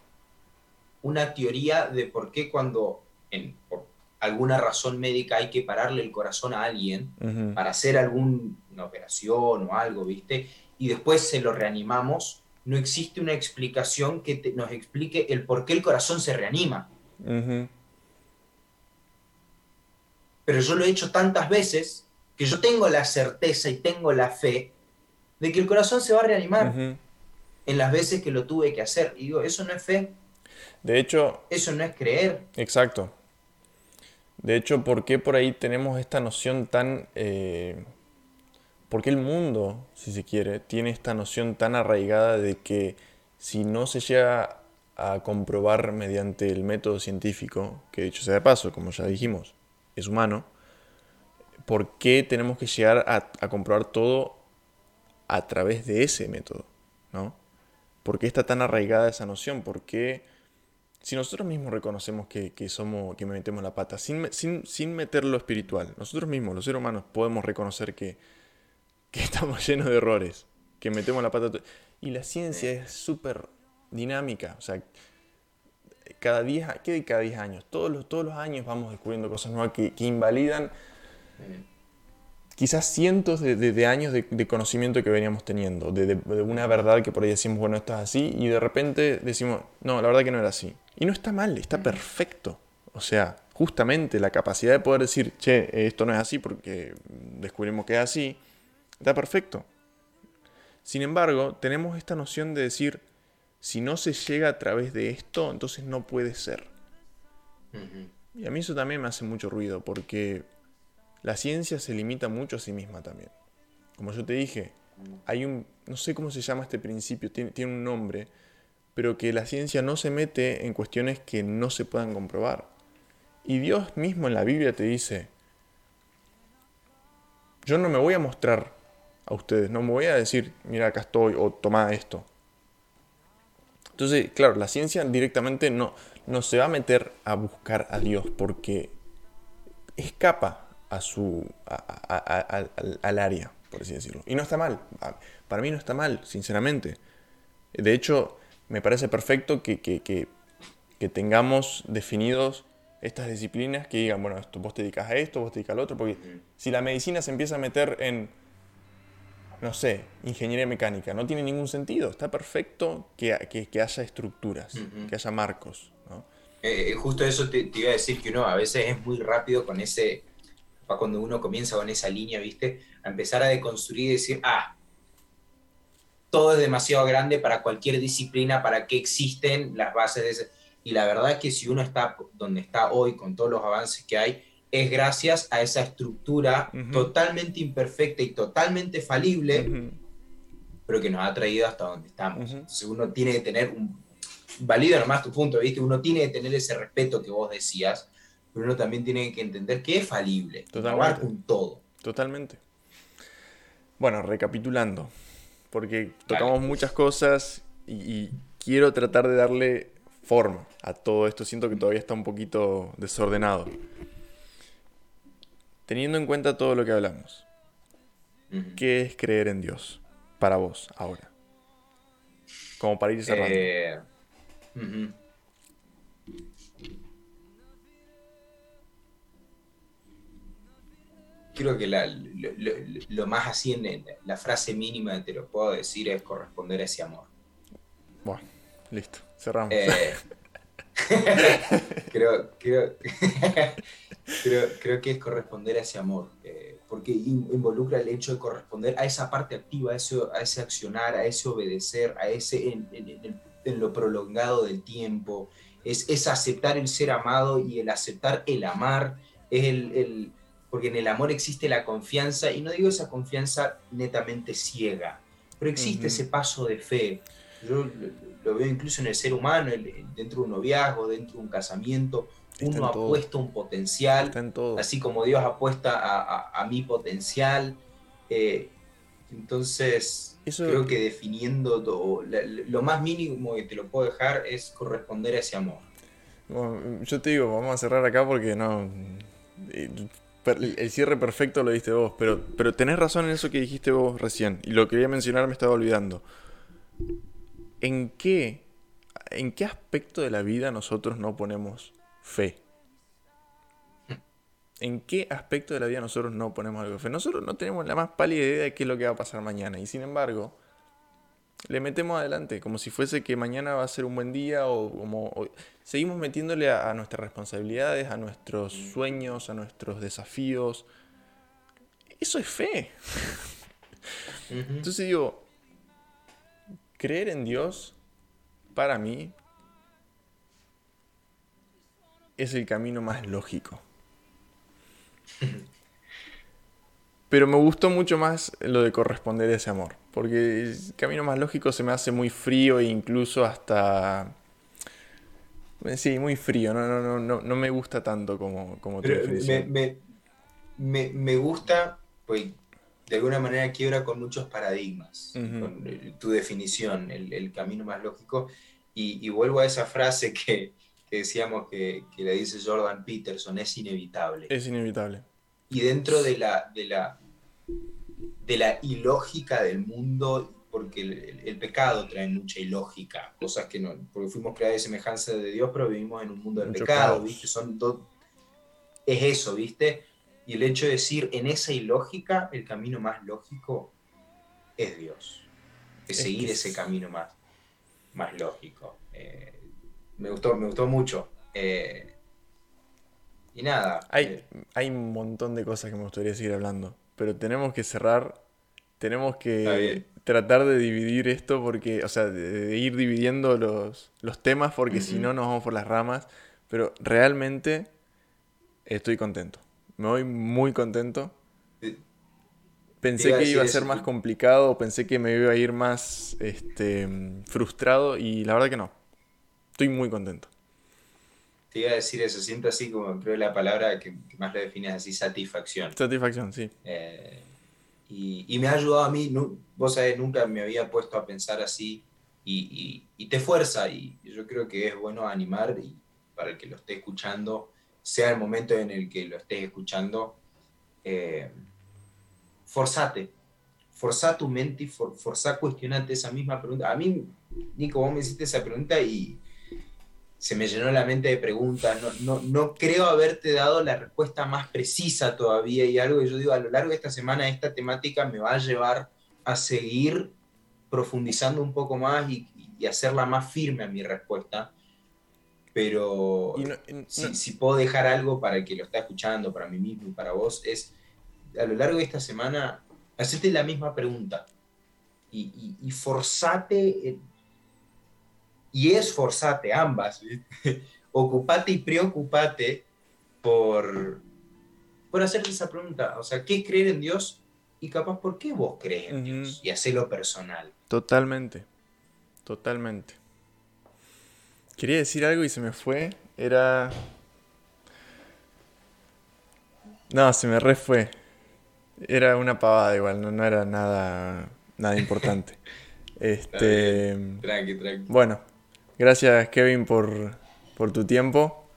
una teoría de por qué cuando en, por alguna razón médica hay que pararle el corazón a alguien para hacer alguna operación o algo, ¿viste? Y después se lo reanimamos. No existe una explicación que nos explique el por qué el corazón se reanima. Pero yo lo he hecho tantas veces que yo tengo la certeza y tengo la fe de que el corazón se va a reanimar en las veces que lo tuve que hacer. Y digo, eso no es fe. De hecho... Eso no es creer. Exacto. De hecho, ¿por qué por ahí tenemos esta noción tan... Eh, porque el mundo, si se quiere, tiene esta noción tan arraigada de que si no se llega a comprobar mediante el método científico, que dicho sea de paso, como ya dijimos, es humano, ¿por qué tenemos que llegar a, comprobar todo a través de ese método? ¿no? ¿Por qué está tan arraigada esa noción? ¿Por qué si nosotros mismos reconocemos que, somos, que metemos la pata, sin, sin, sin meter lo espiritual, nosotros mismos, los seres humanos, podemos reconocer que que *laughs* estamos llenos de errores, que metemos la pata. Y la ciencia es súper dinámica, o sea, cada 10 ¿qué cada 10 años? Todos los, todos los años vamos descubriendo cosas nuevas que, invalidan quizás cientos de, años de, conocimiento que veníamos teniendo, de, una verdad que por ahí decimos, bueno, esto es así, y de repente decimos, no, la verdad que no era así. Y no está mal, está perfecto. O sea, justamente la capacidad de poder decir, che, esto no es así porque descubrimos que es así, Está perfecto. Sin embargo, tenemos esta noción de decir, si no se llega a través de esto, entonces no puede ser. Y a mí eso también me hace mucho ruido, porque la ciencia se limita mucho a sí misma también. Como yo te dije, hay un, no sé cómo se llama este principio, tiene, un nombre, pero que la ciencia no se mete en cuestiones que no se puedan comprobar. Y Dios mismo en la Biblia te dice, yo no me voy a mostrar a ustedes. No me voy a decir, mira, acá estoy o toma esto. Entonces, claro, la ciencia directamente no, no se va a meter a buscar a Dios porque escapa a su, al área, por así decirlo. Y no está mal. Para mí no está mal, sinceramente. De hecho, me parece perfecto que, que, que, tengamos definidos estas disciplinas que digan, bueno, esto, vos te dedicas a esto, vos te dedicas al otro, porque si la medicina se empieza a meter en no sé, ingeniería mecánica. No tiene ningún sentido. Está perfecto que, haya estructuras, que haya marcos. Eh, justo eso te, iba a decir que uno a veces es muy rápido con ese, cuando uno comienza con esa línea, ¿viste? A empezar a deconstruir y decir, ah, todo es demasiado grande para cualquier disciplina, para qué existen las bases de ese. Y la verdad es que si uno está donde está hoy, con todos los avances que hay, es gracias a esa estructura totalmente imperfecta y totalmente falible, pero que nos ha traído hasta donde estamos. uno tiene que tener un... Valido nomás tu punto, ¿viste? Uno tiene que tener ese respeto que vos decías, pero uno también tiene que entender que es falible, Totalmente. un todo. Totalmente. Bueno, recapitulando, porque tocamos muchas cosas y quiero tratar de darle forma a todo esto. Siento que todavía está un poquito desordenado. Teniendo en cuenta todo lo que hablamos, ¿qué es creer en Dios para vos ahora? Como para ir cerrando. Eh, Creo que lo, más así, en la frase mínima que te lo puedo decir es corresponder a ese amor. Bueno, listo, cerramos. Eh, *laughs* creo, *laughs* creo, creo, que es corresponder a ese amor, eh, porque involucra el hecho de corresponder a esa parte activa, a ese, a ese accionar, a ese obedecer, a ese, en lo prolongado del tiempo, es, es, aceptar el ser amado y el aceptar el amar, es el, porque en el amor existe la confianza, y no digo esa confianza netamente ciega, pero existe ese paso de fe. Yo lo, veo incluso en el ser humano, dentro de un noviazgo, dentro de un casamiento, uno apuesta un potencial, así como Dios apuesta a, mi potencial. Eh, entonces, creo que definiendo lo más mínimo que te lo puedo dejar es corresponder a ese amor. yo te digo, vamos a cerrar acá porque no. El cierre perfecto lo diste vos, pero, pero tenés razón en eso que dijiste vos recién. Y lo quería mencionar, me estaba olvidando. ¿En qué, ¿En qué aspecto de la vida nosotros no ponemos fe? ¿En qué aspecto de la vida nosotros no ponemos algo de fe? Nosotros no tenemos la más pálida idea de qué es lo que va a pasar mañana. Y sin embargo, le metemos adelante, como si fuese que mañana va a ser un buen día o como... seguimos metiéndole a, nuestras responsabilidades, a nuestros sueños, a nuestros desafíos. Eso es fe. *laughs* Entonces digo, creer en Dios, para mí, es el camino más lógico. *laughs* Pero me gustó mucho más lo de corresponder a ese amor. Porque el camino más lógico se me hace muy frío e incluso hasta. Sí, muy frío. No, no, no, no, me gusta tanto como, como tu definición. Me, me, gusta, pues de alguna manera quiebra con muchos paradigmas. con tu definición, el, camino más lógico. Y, vuelvo a esa frase que, que decíamos que, que le dice Jordan Peterson: es inevitable. Es inevitable y dentro de la, de la, de la ilógica del mundo, porque el, pecado trae mucha ilógica, cosas que no, porque fuimos creados de semejanza de Dios, pero vivimos en un mundo del pecado, ¿viste? Son es eso, ¿viste? Y el hecho de decir, en esa ilógica, el camino más lógico es Dios, es, seguir ese camino más, más lógico. Eh, me, gustó, me gustó mucho. Eh, y nada. Hay, eh, hay un montón de cosas que me gustaría seguir hablando, pero tenemos que cerrar, tenemos que tratar de dividir esto porque, o sea, de, ir dividiendo los, los temas porque si no nos vamos por las ramas, pero realmente estoy contento. Me voy muy contento. Pensé que iba a ser más complicado, pensé que me iba a ir más este, frustrado y la verdad que no. Estoy muy contento te iba a decir eso, siento así como creo la palabra que, más lo define es así, satisfacción. Satisfacción, sí. Eh, y, me ha ayudado a mí, vos sabés, nunca me había puesto a pensar así y, te fuerza y yo creo que es bueno animar y para el que lo esté escuchando, sea el momento en el que lo estés escuchando, eh, forzate, forza tu mente y for, forza cuestionante esa misma pregunta. A mí, Nico, vos me hiciste esa pregunta y se me llenó la mente de preguntas, no, no, creo haberte dado la respuesta más precisa todavía y algo que yo digo, a lo largo de esta semana esta temática me va a llevar a seguir profundizando un poco más y, hacerla más firme a mi respuesta. Pero si, puedo dejar algo para el que lo está escuchando, para mí mismo y para vos, es a lo largo de esta semana, hacerte la misma pregunta y forzate y esforzate ambas. *laughs* Ocupate y preocupate por, por hacerte esa pregunta. O sea, ¿qué creer en Dios? Y capaz, ¿por qué vos crees en Dios? Y hacerlo personal. Totalmente. Totalmente. Quería decir algo y se me fue. Era. No, se me re fue. Era una pavada igual, no, no era nada, nada importante. *laughs* este. Tranqui, tranqui. Bueno, Gracias Kevin por, tu tiempo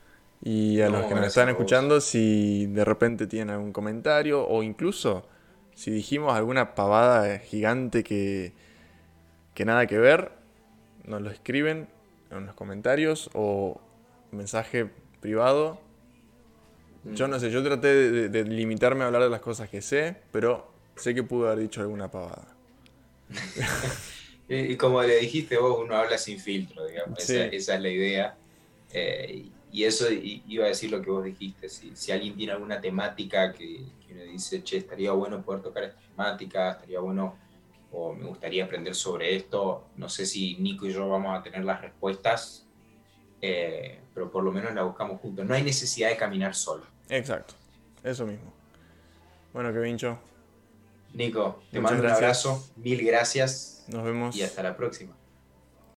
y a los que nos están escuchando, si de repente tienen algún comentario o incluso si dijimos alguna pavada gigante que, que nada que ver, nos lo escriben en los comentarios o mensaje privado. Yo no sé, yo traté de, de, limitarme a hablar de las cosas que sé, pero sé que pude haber dicho alguna pavada. *laughs* Y, como le dijiste vos, uno habla sin filtro, digamos. Esa, es la idea. Eh, y eso iba a decir lo que vos dijiste. Si, si alguien tiene alguna temática que, que, uno dice, che, estaría bueno poder tocar esta temática, estaría bueno o me gustaría aprender sobre esto. No sé si Nico y yo vamos a tener las respuestas, eh, pero por lo menos la buscamos juntos. No hay necesidad de caminar solo. Exacto, eso mismo. Bueno, que vincho. Nico, te mando un abrazo, mil gracias. Nos vemos. Y hasta la próxima.